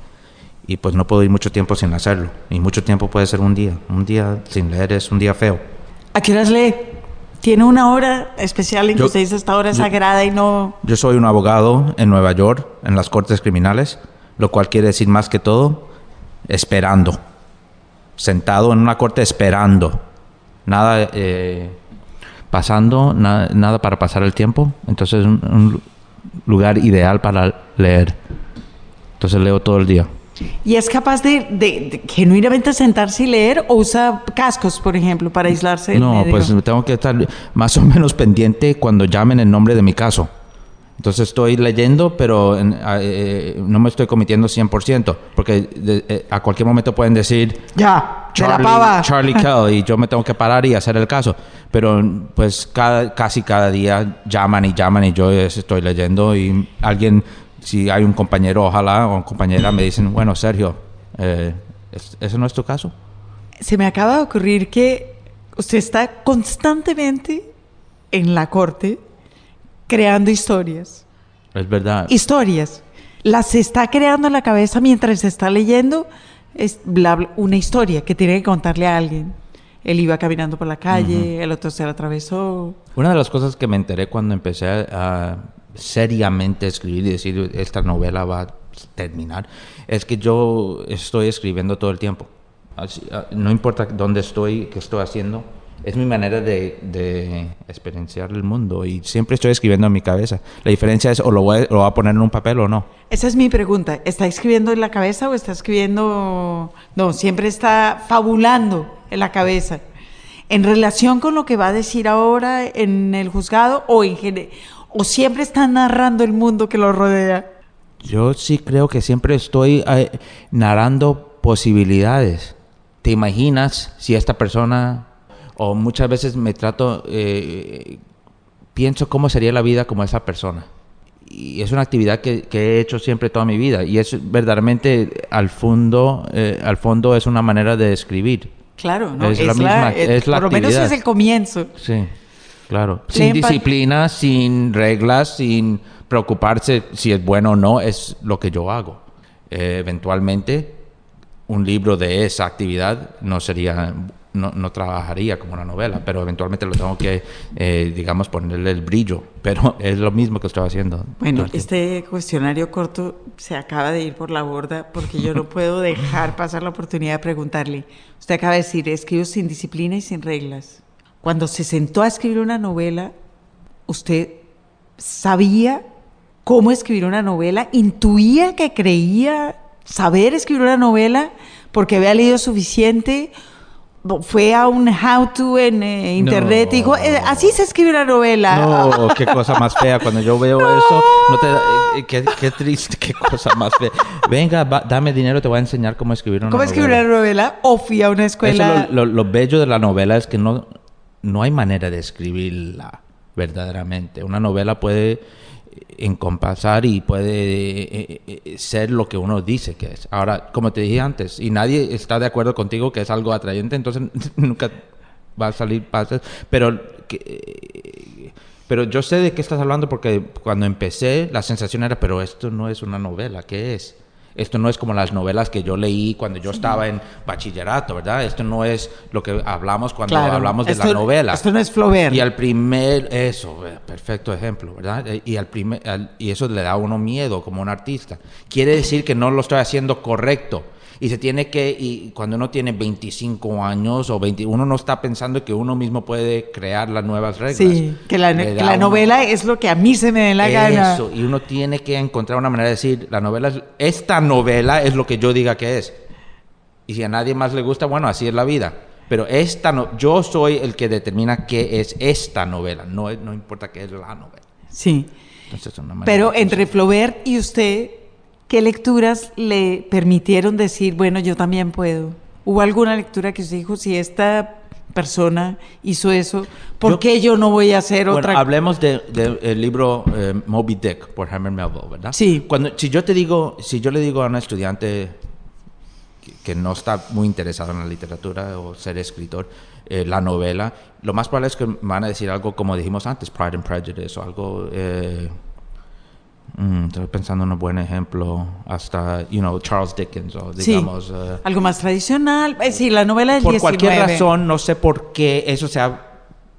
Y pues no puedo ir mucho tiempo sin hacerlo. Y mucho tiempo puede ser un día. Un día sin leer es un día feo. ¿A qué horas lee? ¿Tiene una hora especial en que usted dice esta hora es yo- sagrada y no... Yo soy un abogado en Nueva York, en las cortes criminales, lo cual quiere decir más que todo, esperando. Sentado en una corte esperando. Nada eh, pasando, na- nada para pasar el tiempo. Entonces es un, un lugar ideal para leer. Entonces leo todo el día. ¿Y es capaz de, de- de genuinamente sentarse y leer o usa cascos, por ejemplo, para aislarse No, pues tengo que estar más o menos pendiente cuando llamen el nombre de mi caso. Entonces estoy leyendo, pero a- eh, no me estoy cometiendo 100%, porque de- eh, a cualquier momento pueden decir Ya, la Charlie. Charlie Kell y yo me tengo que parar y hacer el caso. Pero pues cada, casi cada día llaman y llaman y yo estoy leyendo y alguien, si hay un compañero, ojalá, o compañera, me dicen, bueno, Sergio, eh, ¿es- ¿ese no es tu caso? Se me acaba de ocurrir que Usted está constantemente en la corte creando historias. Es verdad. Historias. Las está creando en la cabeza mientras se está leyendo. Es una historia que tiene que contarle a alguien. Él iba caminando por la calle, el otro se la atravesó. Una de las cosas que me enteré cuando empecé a, seriamente escribir y decir esta novela va a terminar, es que yo estoy escribiendo todo el tiempo. Ah, no importa dónde estoy, qué estoy haciendo, es mi manera de, experienciar el mundo y siempre estoy escribiendo en mi cabeza. La diferencia es o lo voy, a poner en un papel o no. Esa es mi pregunta. ¿Está escribiendo en la cabeza o está escribiendo... No, siempre está fabulando en la cabeza. ¿En relación con lo que va a decir ahora en el juzgado o, en o siempre está narrando el mundo que lo rodea? Yo sí creo que siempre estoy eh, narrando posibilidades. ¿Te imaginas si esta persona o muchas veces me trato, eh, pienso cómo sería la vida como esa persona. Y es una actividad que, he hecho siempre toda mi vida y es verdaderamente al fondo, eh, al fondo es una manera de escribir. Claro, es, la misma, es la por lo menos es el comienzo. Sí, claro. Sin disciplina, sin reglas, sin preocuparse si es bueno o no, es lo que yo hago. Eh, eventualmente, un libro de esa actividad no sería no, no, trabajaría como una novela, pero eventualmente lo tengo que, eh, digamos, ponerle el brillo. Pero es lo mismo que estoy haciendo. Bueno, este cuestionario corto se acaba de ir por la borda porque yo no puedo dejar pasar la oportunidad de preguntarle. Usted acaba de decir, escribo sin disciplina y sin reglas. Cuando se sentó a escribir una novela, ¿usted sabía cómo escribir una novela? ¿Intuía que creía saber escribir una novela porque había leído suficiente? Fue a un how to en eh, internet y dijo, eh, así se escribe una novela. No, qué cosa más fea. Cuando yo veo eso, no te, eh, qué, triste, qué cosa más fea. Venga, dame dinero, te voy a enseñar cómo escribir una novela. ¿Cómo escribir una novela? O fui a una escuela. lo, lo, bello de la novela es que no, no hay manera de escribirla verdaderamente. Una novela puede encompasar y puede eh, eh, ser lo que uno dice que es. Ahora, como te dije antes, y nadie está de acuerdo contigo que es algo atrayente, entonces nunca va a salir pases. Pero, eh, pero yo sé de qué estás hablando porque cuando empecé la sensación era, pero esto no es una novela, ¿qué es? Esto no es como las novelas que yo leí cuando yo estaba en bachillerato, ¿verdad? Esto no es lo que hablamos cuando hablamos de la novela. Esto no es Flaubert. Y al primer, eso, eh, perfecto ejemplo, ¿verdad? Eh, y, al primer, y eso le da a uno miedo como un artista. Quiere decir que no lo estoy haciendo correcto y se tiene que, y cuando uno tiene 25 años o 20, uno no está pensando que uno mismo puede crear las nuevas reglas. Sí, que la, novela es lo que a mí se me dé la gana. Eso, y uno tiene que encontrar una manera de decir, la novela es, esta novela es lo que yo diga que es. Y si a nadie más le gusta, bueno, así es la vida. Pero esta no, yo soy el que determina qué es esta novela, no, no importa qué es la novela. Sí. Pero entre Flaubert y usted ¿Qué lecturas le permitieron decir, bueno, yo también puedo? ¿Hubo alguna lectura que usted dijo, si esta persona hizo eso, ¿por qué yo no voy a hacer bueno, otra? Hablemos del libro eh, Moby Dick por Herman Melville, ¿verdad? Sí. Cuando, si yo te digo, si yo le digo a una estudiante que, no está muy interesada en la literatura o ser escritor, eh, la novela, lo más probable es que van a decir algo como dijimos antes, Pride and Prejudice o algo... Eh, Mm, estoy pensando en un buen ejemplo, hasta, you know, Charles Dickens, o digamos... Eh, algo más tradicional. Eh, sí, la novela del Por cualquier razón, no sé por qué eso se ha,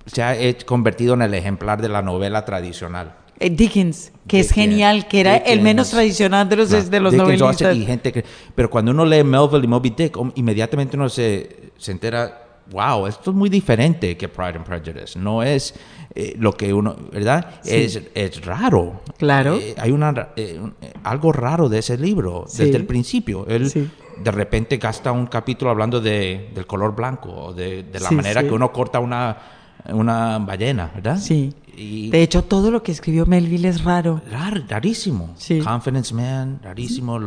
se ha convertido en el ejemplar de la novela tradicional. Eh, Dickens, que es genial, que era el menos tradicional de los, de los novelistas. Y gente que, pero cuando uno lee Melville y Moby Dick, inmediatamente uno se, se entera wow, esto es muy diferente que Pride and Prejudice. No es eh, lo que uno, ¿verdad? Es, es, raro. Claro. Eh, hay una, eh, algo raro de ese libro desde el principio. Él de repente gasta un capítulo hablando de, del color blanco, de, de la manera que uno corta una, una ballena, ¿verdad? Sí. de hecho, todo lo que escribió Melville es raro. rarísimo. Confidence Man, rarísimo.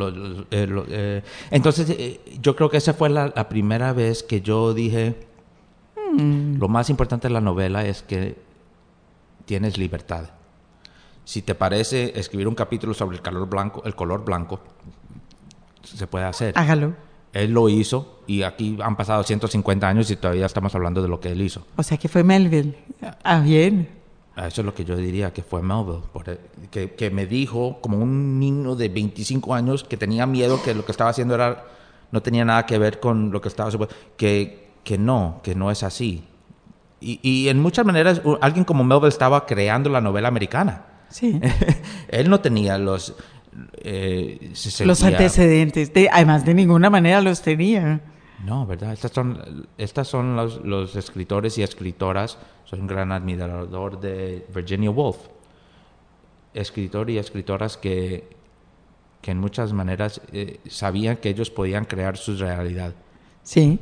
entonces, yo creo que esa fue la, la primera vez que yo dije, hmm. lo más importante de la novela es que tienes libertad. Si te parece escribir un capítulo sobre el color blanco, el color blanco, se puede hacer. Hágalo. él lo hizo y aquí han pasado 150 años y todavía estamos hablando de lo que él hizo. O sea que fue Melville. Ah, bien. Eso es lo que yo diría que fue Melville, por- que, que me dijo como un niño de 25 años que tenía miedo que lo que estaba haciendo era no tenía nada que ver con lo que estaba que que no, que no es así. Y, y en muchas maneras alguien como Melville estaba creando la novela americana. Sí. Él no tenía los eh, se los antecedentes. De, además, de ninguna manera los tenía. No, ¿verdad? Estas son, estas son los, los escritores y escritoras. Soy un gran admirador de Virginia Woolf. Escritor y escritoras que, que en muchas maneras eh, sabían que ellos podían crear su realidad. Sí.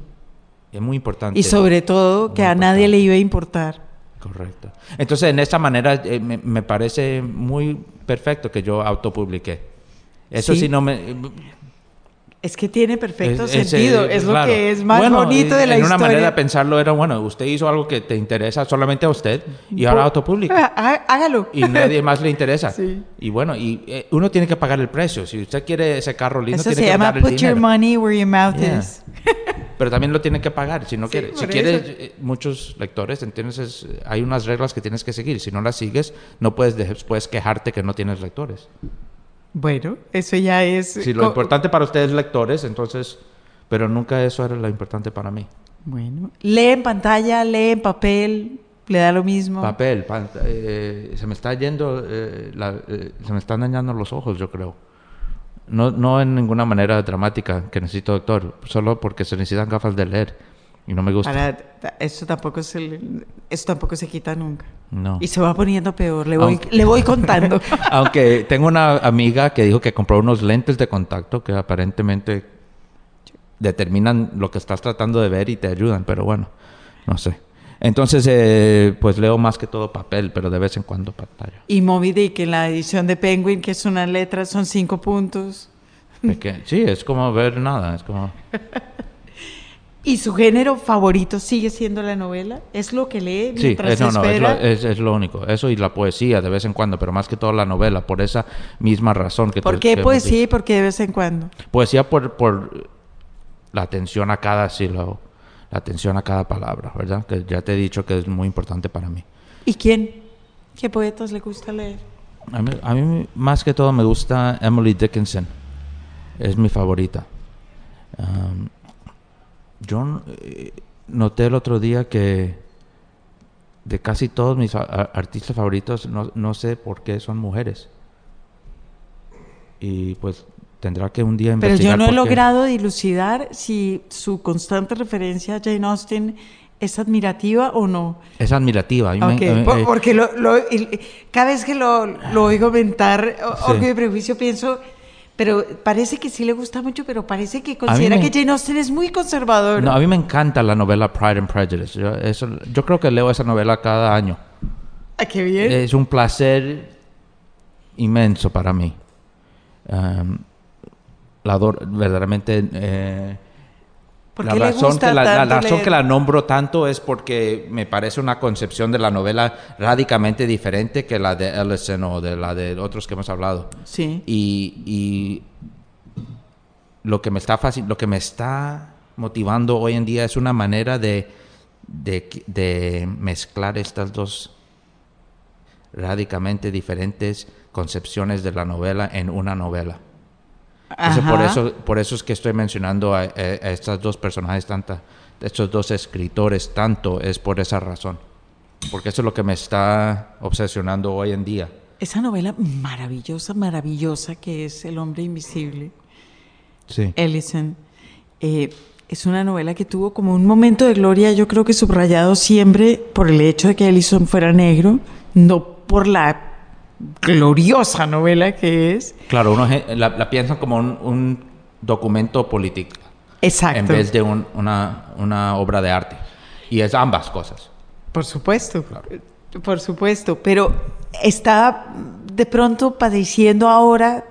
Es muy importante. Y sobre todo que a nadie le iba a importar. Correcto. Entonces, en esta manera eh, me, me parece muy perfecto que yo autopubliqué. Eso Sí. sí, no me... Es que tiene perfecto Es- es, sentido. eh, Es, lo claro. que es más Bueno, bonito de la en historia. una manera de pensarlo era, bueno, usted hizo algo que te interesa solamente a usted y ahora autopublica. Ah, há- Hágalo. Y nadie más le interesa. Sí. Y bueno, y eh, uno tiene que pagar el precio. Si usted quiere ese carro lindo, Eso tiene se que llama pagar el put your money where your mouth Yeah. is. Pero también lo tiene que pagar si no Sí, quiere. Si eso. eh, muchos lectores, entonces hay unas reglas que tienes que seguir. Si no las sigues, no puedes después quejarte que no tienes lectores. Bueno, eso ya es. Si lo importante para ustedes es lectores, entonces... Pero nunca eso era lo importante para mí. Bueno, lee en pantalla, lee en papel, le da lo mismo. Papel, pan- eh, se me está yendo, eh, la- eh, se me están dañando los ojos, yo creo. No, no en ninguna manera dramática que necesito doctor, solo porque se necesitan gafas de leer y no me gusta. Eso tampoco se eso tampoco se quita nunca. No. Y se va poniendo peor, le voy, Aunque- le voy contando. Aunque tengo una amiga que dijo que compró unos lentes de contacto que aparentemente determinan lo que estás tratando de ver y te ayudan, pero bueno, no sé. Entonces, eh, pues leo más que todo papel, pero de vez en cuando pantalla. y Moby Dick en la edición de Penguin, que es una letra, son cinco puntos. Peque- sí, es como ver nada, es como... ¿Y su género favorito sigue siendo la novela? ¿Es lo que lee Sí, mientras es, no, no, es, lo, es- es lo único. Eso y la poesía de vez en cuando, pero más que todo la novela, por esa misma razón que ¿Por te- qué poesía y por qué de vez en cuando? Poesía por, por la atención a cada sílabo, la atención a cada palabra, ¿verdad? Que ya te he dicho que es muy importante para mí. ¿Y quién? ¿Qué poetas le gusta leer? A mí, a mí más que todo me gusta Emily Dickinson. Es mi favorita. Um, yo eh, noté el otro día que de casi todos mis artistas favoritos, no, no sé por qué son mujeres. Y pues tendrá que un día Pero yo investigar no he qué. logrado dilucidar si su constante referencia a Jane Austen es admirativa o no. Es admirativa. a mí me- Ok, eh, po- porque lo, lo- cada vez que lo, lo oigo mentar, o- Sí. Orgullo y Prejuicio, pienso, pero parece que sí le gusta mucho, pero parece que considera me- que Jane Austen es muy conservadora. no, a mí me encanta la novela Pride and Prejudice. Yo, eso- yo creo que leo esa novela cada año. Ah, qué bien. Es un placer inmenso para mí. Um, la adoro- verdaderamente. eh, ¿Por la le razón, gusta que la, la tanto razón leer? que la nombro tanto es porque me parece una concepción de la novela radicalmente diferente que la de Ellison o de la de otros que hemos hablado. Sí. Y, y lo que me está lo que me está motivando hoy en día es una manera de, de, de mezclar estas dos radicalmente diferentes concepciones de la novela en una novela. Entonces, por eso, por eso es que estoy mencionando a, a- a estas dos personajes, tanta, estos dos escritores, tanto es por esa razón. Porque eso es lo que me está obsesionando hoy en día. Esa novela maravillosa, maravillosa que es El hombre invisible, Sí. Ellison, eh, es una novela que tuvo como un momento de gloria, yo creo que subrayado siempre por el hecho de que Ellison fuera negro, no por la gloriosa novela que es. Claro, uno la, la piensan como un, un documento político Exacto. en vez de un- una, una obra de arte. Y es ambas cosas. Por supuesto, por supuesto, pero está de pronto padeciendo ahora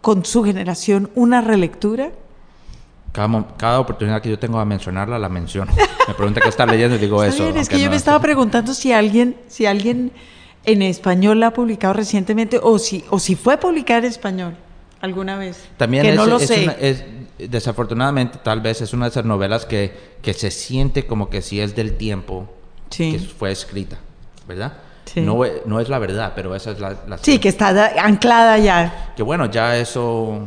con su generación una relectura. Cada, cada oportunidad que yo tengo a mencionarla, la menciono. Me pregunta qué está leyendo y digo eso. bien, es que yo no me es- estaba preguntando si alguien, si alguien en español la ha publicado recientemente o si, o si fue publicada en español alguna vez. También que es, no lo es sé. una- es- desafortunadamente tal vez es una de esas novelas que, que se siente como que sí es del tiempo Sí. que fue escrita, ¿verdad? Sí. No, no es la verdad, pero esa es la... la Sí, que está da- anclada ya. que bueno, ya eso,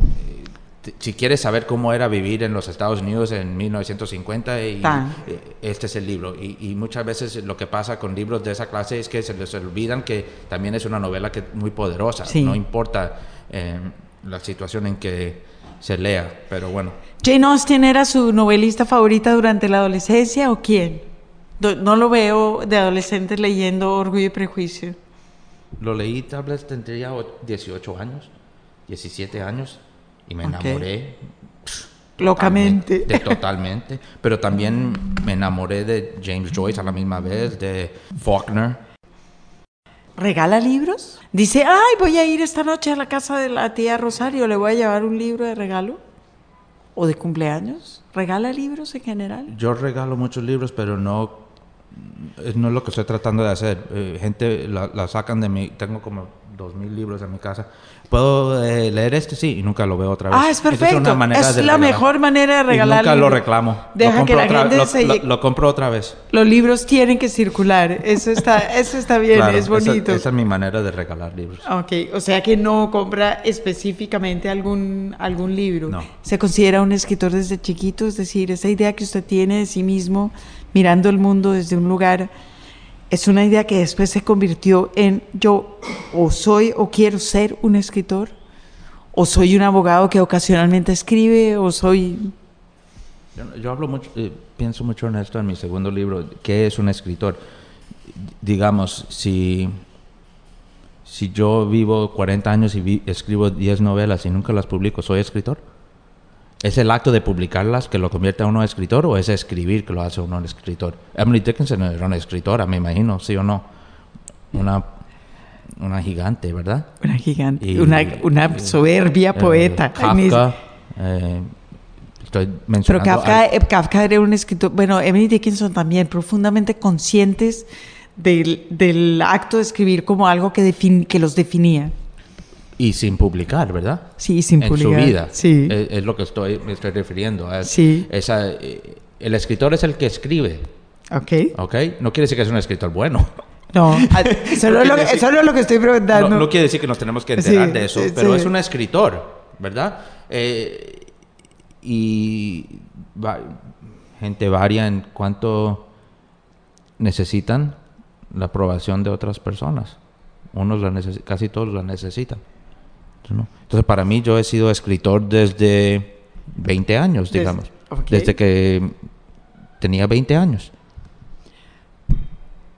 si quieres saber cómo era vivir en los Estados Unidos en 1950, y, Tan. eh, este es el libro. Y, y muchas veces lo que pasa con libros de esa clase es que se les olvidan que también es una novela que muy poderosa, Sí. no importa eh, la situación en que se lea, pero bueno. ¿Jane Austen era su novelista favorita durante la adolescencia o quién? No lo veo de adolescente leyendo Orgullo y Prejuicio. Lo leí tal vez tendría o- 18 años, 17 años, y me enamoré Locamente. De, totalmente. Pero también me enamoré de James Joyce a la misma vez, de Faulkner. ¿Regala libros? Dice, ay, voy a ir esta noche a la casa de la tía Rosario, le voy a llevar un libro de regalo. ¿O de cumpleaños? ¿Regala libros en general? Yo regalo muchos libros, pero no, no es lo que estoy tratando de hacer. Eh, gente la, la sacan de mí. Tengo como dos mil libros en mi casa. ¿Puedo eh, leer este? Sí, y nunca lo veo otra vez. Ah, es perfecto. una manera Es la regalar. mejor manera de Y regalar nunca lo reclamo. Deja lo que la gente lo, se lo- lo compro otra vez. Los libros tienen que circular. Eso está, eso está bien, Claro, es esa- bonito. Esa, es mi manera de regalar libros. Ok, o sea que no compra específicamente algún, algún libro. No. Se considera un escritor desde chiquito, es decir, esa idea que usted tiene de sí mismo, mirando el mundo desde un lugar, es una idea que después se convirtió en yo o soy o quiero ser un escritor, o soy un abogado que ocasionalmente escribe, o soy... Yo, hablo mucho, eh, pienso mucho en esto en mi segundo libro, ¿qué es un escritor? Digamos, si, si yo vivo 40 años y escribo 10 novelas y nunca las publico, ¿soy escritor? ¿Es el acto de publicarlas que lo convierte a uno en escritor o es escribir que lo hace a uno en escritor? Emily Dickinson era una escritora, me imagino, ¿sí o no? Una, una gigante, ¿verdad? Una gigante, Y- una, una eh, soberbia eh, poeta. Kafka, eh, estoy Pero mencionando... Kafka, al- eh, Kafka era un escritor, bueno, Emily Dickinson también, profundamente conscientes del, del acto de escribir como algo que, defin- que los definía. Y sin publicar, ¿verdad? Sí, sin en publicar. su vida. Sí. Es, es lo que estoy, me estoy refiriendo. Sí. esa, eh, el escritor es el que escribe, ¿Ok? ¿ok? No quiere decir que es un escritor bueno. No, eso, no es lo, decir- que estoy preguntando. no quiere decir que nos tenemos que enterar Sí, de eso, sí, pero sí. es un escritor, ¿verdad? Eh, y va- gente varia en cuanto necesitan la aprobación de otras personas. Unos la casi todos la necesitan. ¿No? Entonces, para mí, yo he sido escritor desde 20 años, Desde- digamos. Desde que tenía 20 años.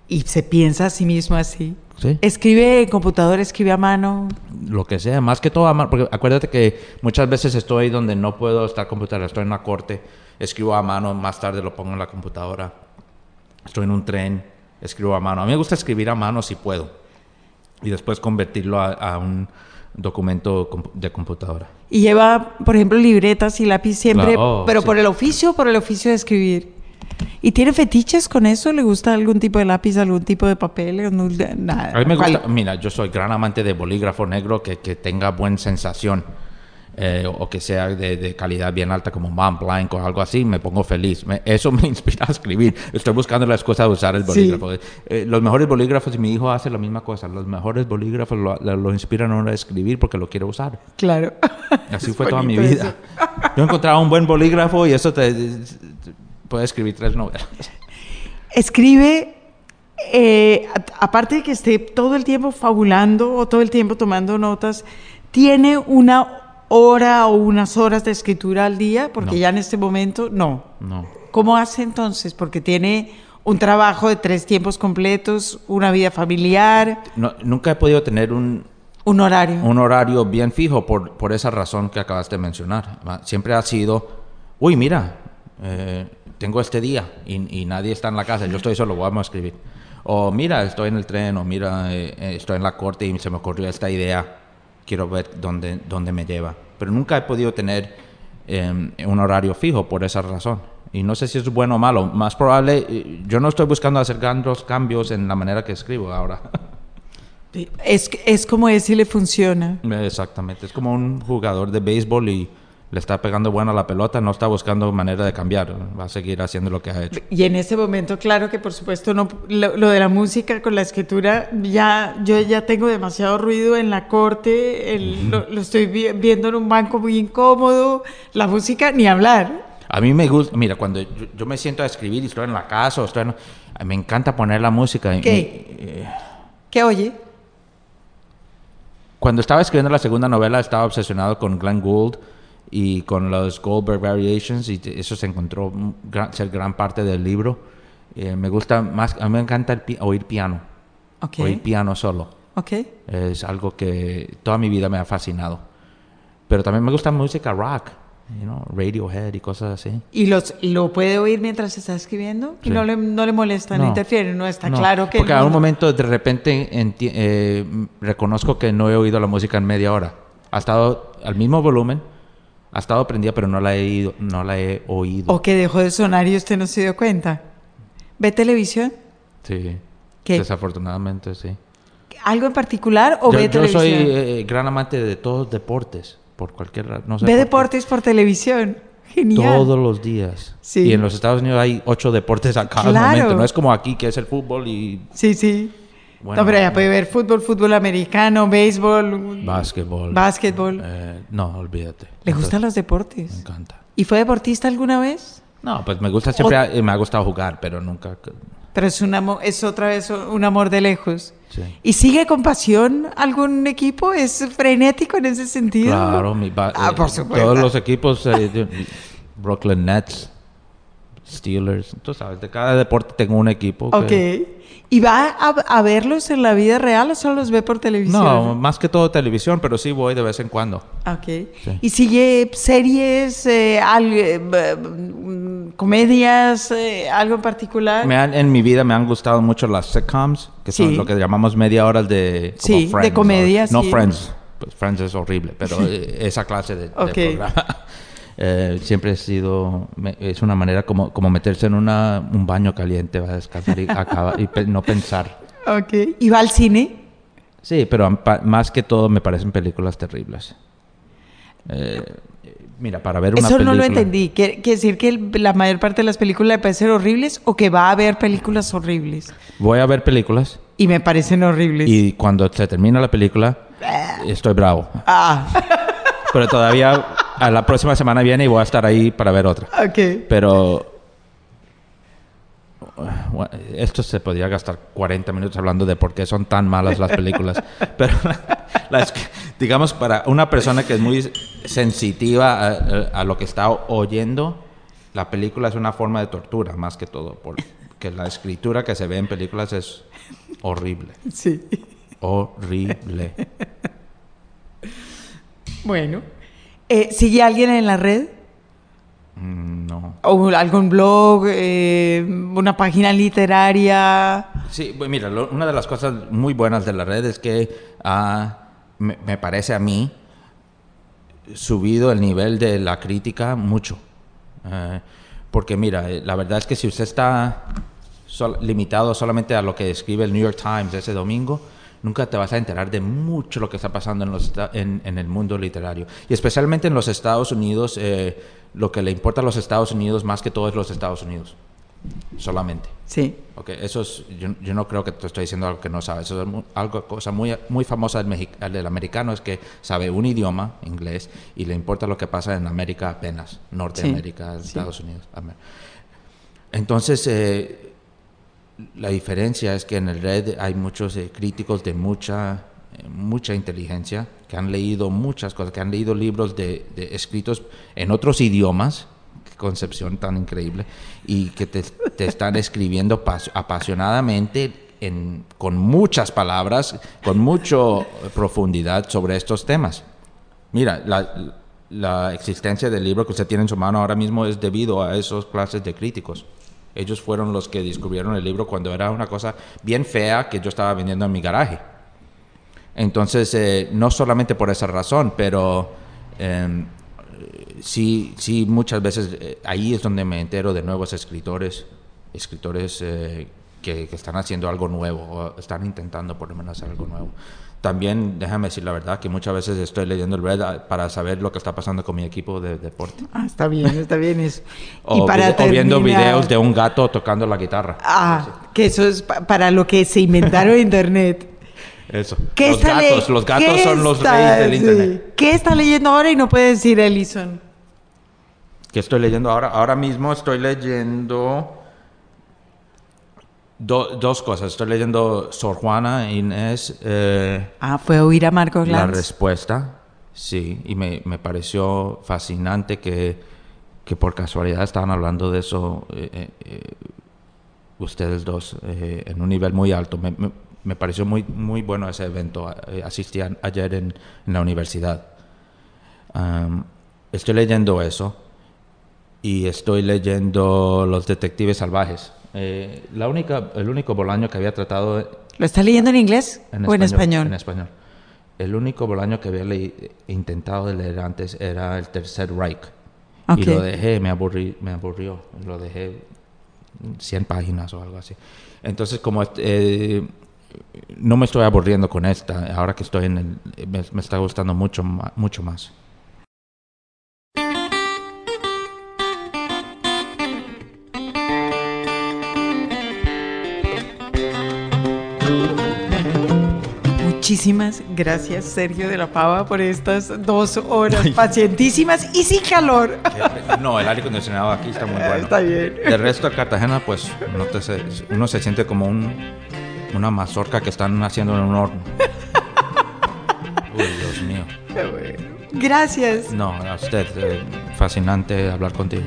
Y se piensa a sí mismo así. ¿sí? Escribe en computador, escribe a mano. lo que sea, más que todo, a mano, porque acuérdate que muchas veces estoy donde no puedo estar computadora, estoy en la corte, escribo a mano, más tarde lo pongo en la computadora, estoy en un tren, escribo a mano. A mí me gusta escribir a mano si puedo y después convertirlo a, a un documento de computadora. Y lleva, por ejemplo, libretas y lápiz siempre, Claro, oh, pero sí. por el oficio, por el oficio de escribir. ¿Y tiene fetiches con eso? ¿Le gusta algún tipo de lápiz, algún tipo de papel? No, nada. A mí me ¿Cuál? gusta, mira, yo soy gran amante de bolígrafo negro que, que tenga buena sensación. Eh, o que sea de, de calidad bien alta como Mont Blanc o algo así, me pongo feliz. Me- eso me inspira a escribir. Estoy buscando la excusa de usar el Sí. bolígrafo. Eh, los mejores bolígrafos, y mi hijo hace la misma cosa, los mejores bolígrafos lo, lo- inspiran a uno a escribir porque lo quiere usar. Claro. Así Es fue toda mi vida. Yo encontraba un buen bolígrafo y eso te, te- puede escribir tres novelas. Escribe, eh, a- aparte de que esté todo el tiempo fabulando o todo el tiempo tomando notas, tiene una hora o unas horas de escritura al día, porque No. ya en este momento no. No. ¿Cómo hace entonces? Porque tiene un trabajo de tres tiempos completos, una vida familiar, No- nunca he podido tener un, un horario. un horario bien fijo por, por esa razón que acabaste de mencionar. ¿va? Siempre ha sido, uy, mira, eh, tengo este día y, y nadie está en la casa, yo estoy solo, vamos a escribir. O mira, estoy en el tren, o mira, eh, eh, estoy en la corte y se me ocurrió esta idea, quiero ver dónde, dónde me lleva. Pero nunca he podido tener eh, un horario fijo por esa razón. Y no sé si es bueno o malo. Más probable, eh, yo no estoy buscando hacer grandes cambios en la manera que escribo ahora. Es, es como es y le funciona. Exactamente, es como un jugador de béisbol y le está pegando bueno a la pelota, no está buscando manera de cambiar, va a seguir haciendo lo que ha hecho. Y en ese momento, claro que por supuesto no lo, de la música con la escritura, ya yo ya tengo demasiado ruido en la corte, lo, estoy viendo en un banco muy incómodo, la música ni hablar. A mí me gusta, mira, cuando yo, me siento a escribir y estoy en la casa o estoy me encanta poner la música. ¿Qué? Eh, ¿Qué oye? Cuando estaba escribiendo la segunda novela estaba obsesionado con Glenn Gould y con los Goldberg Variations y eso se encontró ser gran parte del libro. Eh, me gusta más, a mí me encanta oír piano. Oír piano solo. Okay. Es algo que toda mi vida me ha fascinado. Pero también me gusta música rock, you know, Radiohead y cosas así. ¿Y los, lo puede oír mientras está escribiendo? ¿Y no, le, no le molesta, no, interfiere? No está claro que... Porque a un momento de repente eh, reconozco que no he oído la música en media hora. Ha estado al mismo volumen ha estado prendida, pero no la he, no la he oído. O que dejó de sonar y usted no se dio cuenta. ¿Ve televisión? Sí. ¿Qué? Desafortunadamente, sí. ¿Algo en particular o ve televisión? Yo soy eh, gran amante de todos deportes, por cualquier... No ¿Ve deportes por televisión? Genial. Todos los días. Sí. Y en los Estados Unidos hay ocho deportes a cada momento. No es como aquí que es el fútbol y... Sí, sí no, pero ya puede ver fútbol, fútbol americano, béisbol. Básquetbol. Básquetbol. Eh, no, olvídate. ¿Le gustan los deportes? Me encanta. ¿Y fue deportista alguna vez? No, pues me gusta siempre, me ha gustado jugar, pero nunca... Pero es, un amor, es otra vez un amor de lejos. Sí. ¿Y sigue con pasión algún equipo? ¿Es frenético en ese sentido? Claro, mi ah, por eh, supuesto. todos los equipos, eh, Brooklyn Nets, Steelers, tú sabes, de cada deporte tengo un equipo. Ok. ¿Y va a, verlos en la vida real o solo los ve por televisión? No, más que todo televisión, pero sí voy de vez en cuando. Ok. ¿Y sigue series, eh, eh mm, comedias, eh, algo en particular? en mi vida me han gustado mucho las sitcoms, que son lo que llamamos media hora de Sí, de comedia, No Friends, pues Friends es horrible, pero esa clase de, de programa. Eh, siempre ha sido, es una manera como, como meterse en una, un baño caliente, va a descansar y, y no pensar. Ok. ¿Y va al cine? Sí, pero más que todo me parecen películas terribles. Eh, mira, para ver una Eso no lo entendí. ¿Quiere, decir que la mayor parte de las películas le parecen horribles o que va a haber películas horribles? Voy a ver películas. Y me parecen horribles. Y cuando se termina la película, estoy bravo. Ah. Pero todavía a la próxima semana viene y voy a estar ahí para ver otra. Ok. Pero esto se podría gastar 40 minutos hablando de por qué son tan malas las películas. Pero digamos, para una persona que es muy sensitiva a, lo que está oyendo, la película es una forma de tortura, más que todo. Porque la escritura que se ve en películas es horrible. Sí. Horrible. Bueno. Eh, ¿Sigue alguien en la red? Mm, no. ¿O algún blog? Eh, ¿Una página literaria? Sí, pues mira, una de las cosas muy buenas de la red es que ah, me, parece a mí subido el nivel de la crítica mucho. Eh, porque mira, la verdad es que si usted está limitado solamente a lo que escribe el New York Times ese domingo, nunca te vas a enterar de mucho lo que está pasando en, los, en, en el mundo literario. Y especialmente en los Estados Unidos, eh, lo que le importa a los Estados Unidos más que todo es los Estados Unidos. Solamente. Sí. Okay, eso es, yo, no creo que te estoy diciendo algo que no sabes. Eso es algo, cosa muy, muy famosa del, del, americano, es que sabe un idioma, inglés, y le importa lo que pasa en América apenas, Norteamérica, Estados Unidos. Entonces, eh, la diferencia es que en el red hay muchos eh, críticos de mucha, eh, mucha inteligencia que han leído muchas cosas, que han leído libros de, escritos en otros idiomas, qué concepción tan increíble, y que te, están escribiendo apasionadamente en, con muchas palabras, con mucha profundidad sobre estos temas. Mira, la, la existencia del libro que usted tiene en su mano ahora mismo es debido a esas clases de críticos. Ellos fueron los que descubrieron el libro cuando era una cosa bien fea que yo estaba vendiendo en mi garaje. Entonces, eh, no solamente por esa razón, pero em, sí, sí, muchas veces eh, ahí es donde me entero de nuevos escritores, escritores eh, que, están haciendo algo nuevo o están intentando por lo menos hacer algo nuevo. También, déjame decir la verdad, que muchas veces estoy leyendo el Red para saber lo que está pasando con mi equipo de deporte. Ah, está bien, está bien eso. o, y para viendo videos de un gato tocando la guitarra. Ah, que eso es para lo que se inventaron Internet. Eso. los, gatos, los gatos son los reyes del Internet. ¿Qué está leyendo ahora y no puede decir Ellison? ¿Qué estoy leyendo ahora? Ahora mismo estoy leyendo dos cosas. Estoy leyendo Sor Juana Inés. Eh, ah, fue oír a Marcos La respuesta, sí. Y me, me pareció fascinante que, que, por casualidad estaban hablando de eso eh, eh, ustedes dos en un nivel muy alto. Me, me, pareció muy, muy bueno ese evento. asistí ayer en, en, la universidad. estoy leyendo eso. Y estoy leyendo Los Detectives Salvajes eh, la única, el único Bolaño que había tratado... ¿Lo está leyendo en inglés o en español? En español. El único Bolaño que había intentado de leer antes era el Tercer Reich. Y lo dejé, me, aburrí, me aburrió. Lo dejé 100 páginas o algo así. Entonces, como eh, no me estoy aburriendo con esta, ahora que estoy en el... Me, me está gustando mucho, mucho más. Muchísimas gracias, Sergio de la Pava, por estas dos horas pacientísimas y sin calor. No, el aire acondicionado aquí está muy bueno. Está bien. El resto de Cartagena, pues te uno se siente como un, una mazorca que están haciendo en un horno. Uy, Dios mío. Qué bueno. Gracias. No, a usted. Eh, fascinante hablar contigo.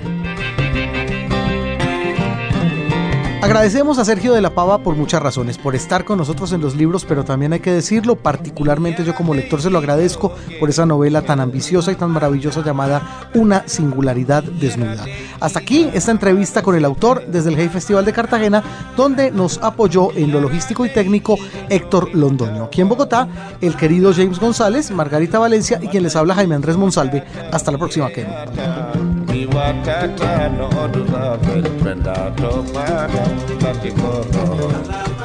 Agradecemos a Sergio de la Pava por muchas razones, por estar con nosotros en los libros, pero también hay que decirlo, particularmente yo como lector se lo agradezco por esa novela tan ambiciosa y tan maravillosa llamada Una singularidad desnuda. Hasta aquí esta entrevista con el autor desde el Hey Festival de Cartagena, donde nos apoyó en lo logístico y técnico Héctor Londoño. Aquí en Bogotá, el querido James González, Margarita Valencia y quien les habla Jaime Andrés Monsalve. Hasta la próxima, Ken. ni the no odu na velprenda to madam you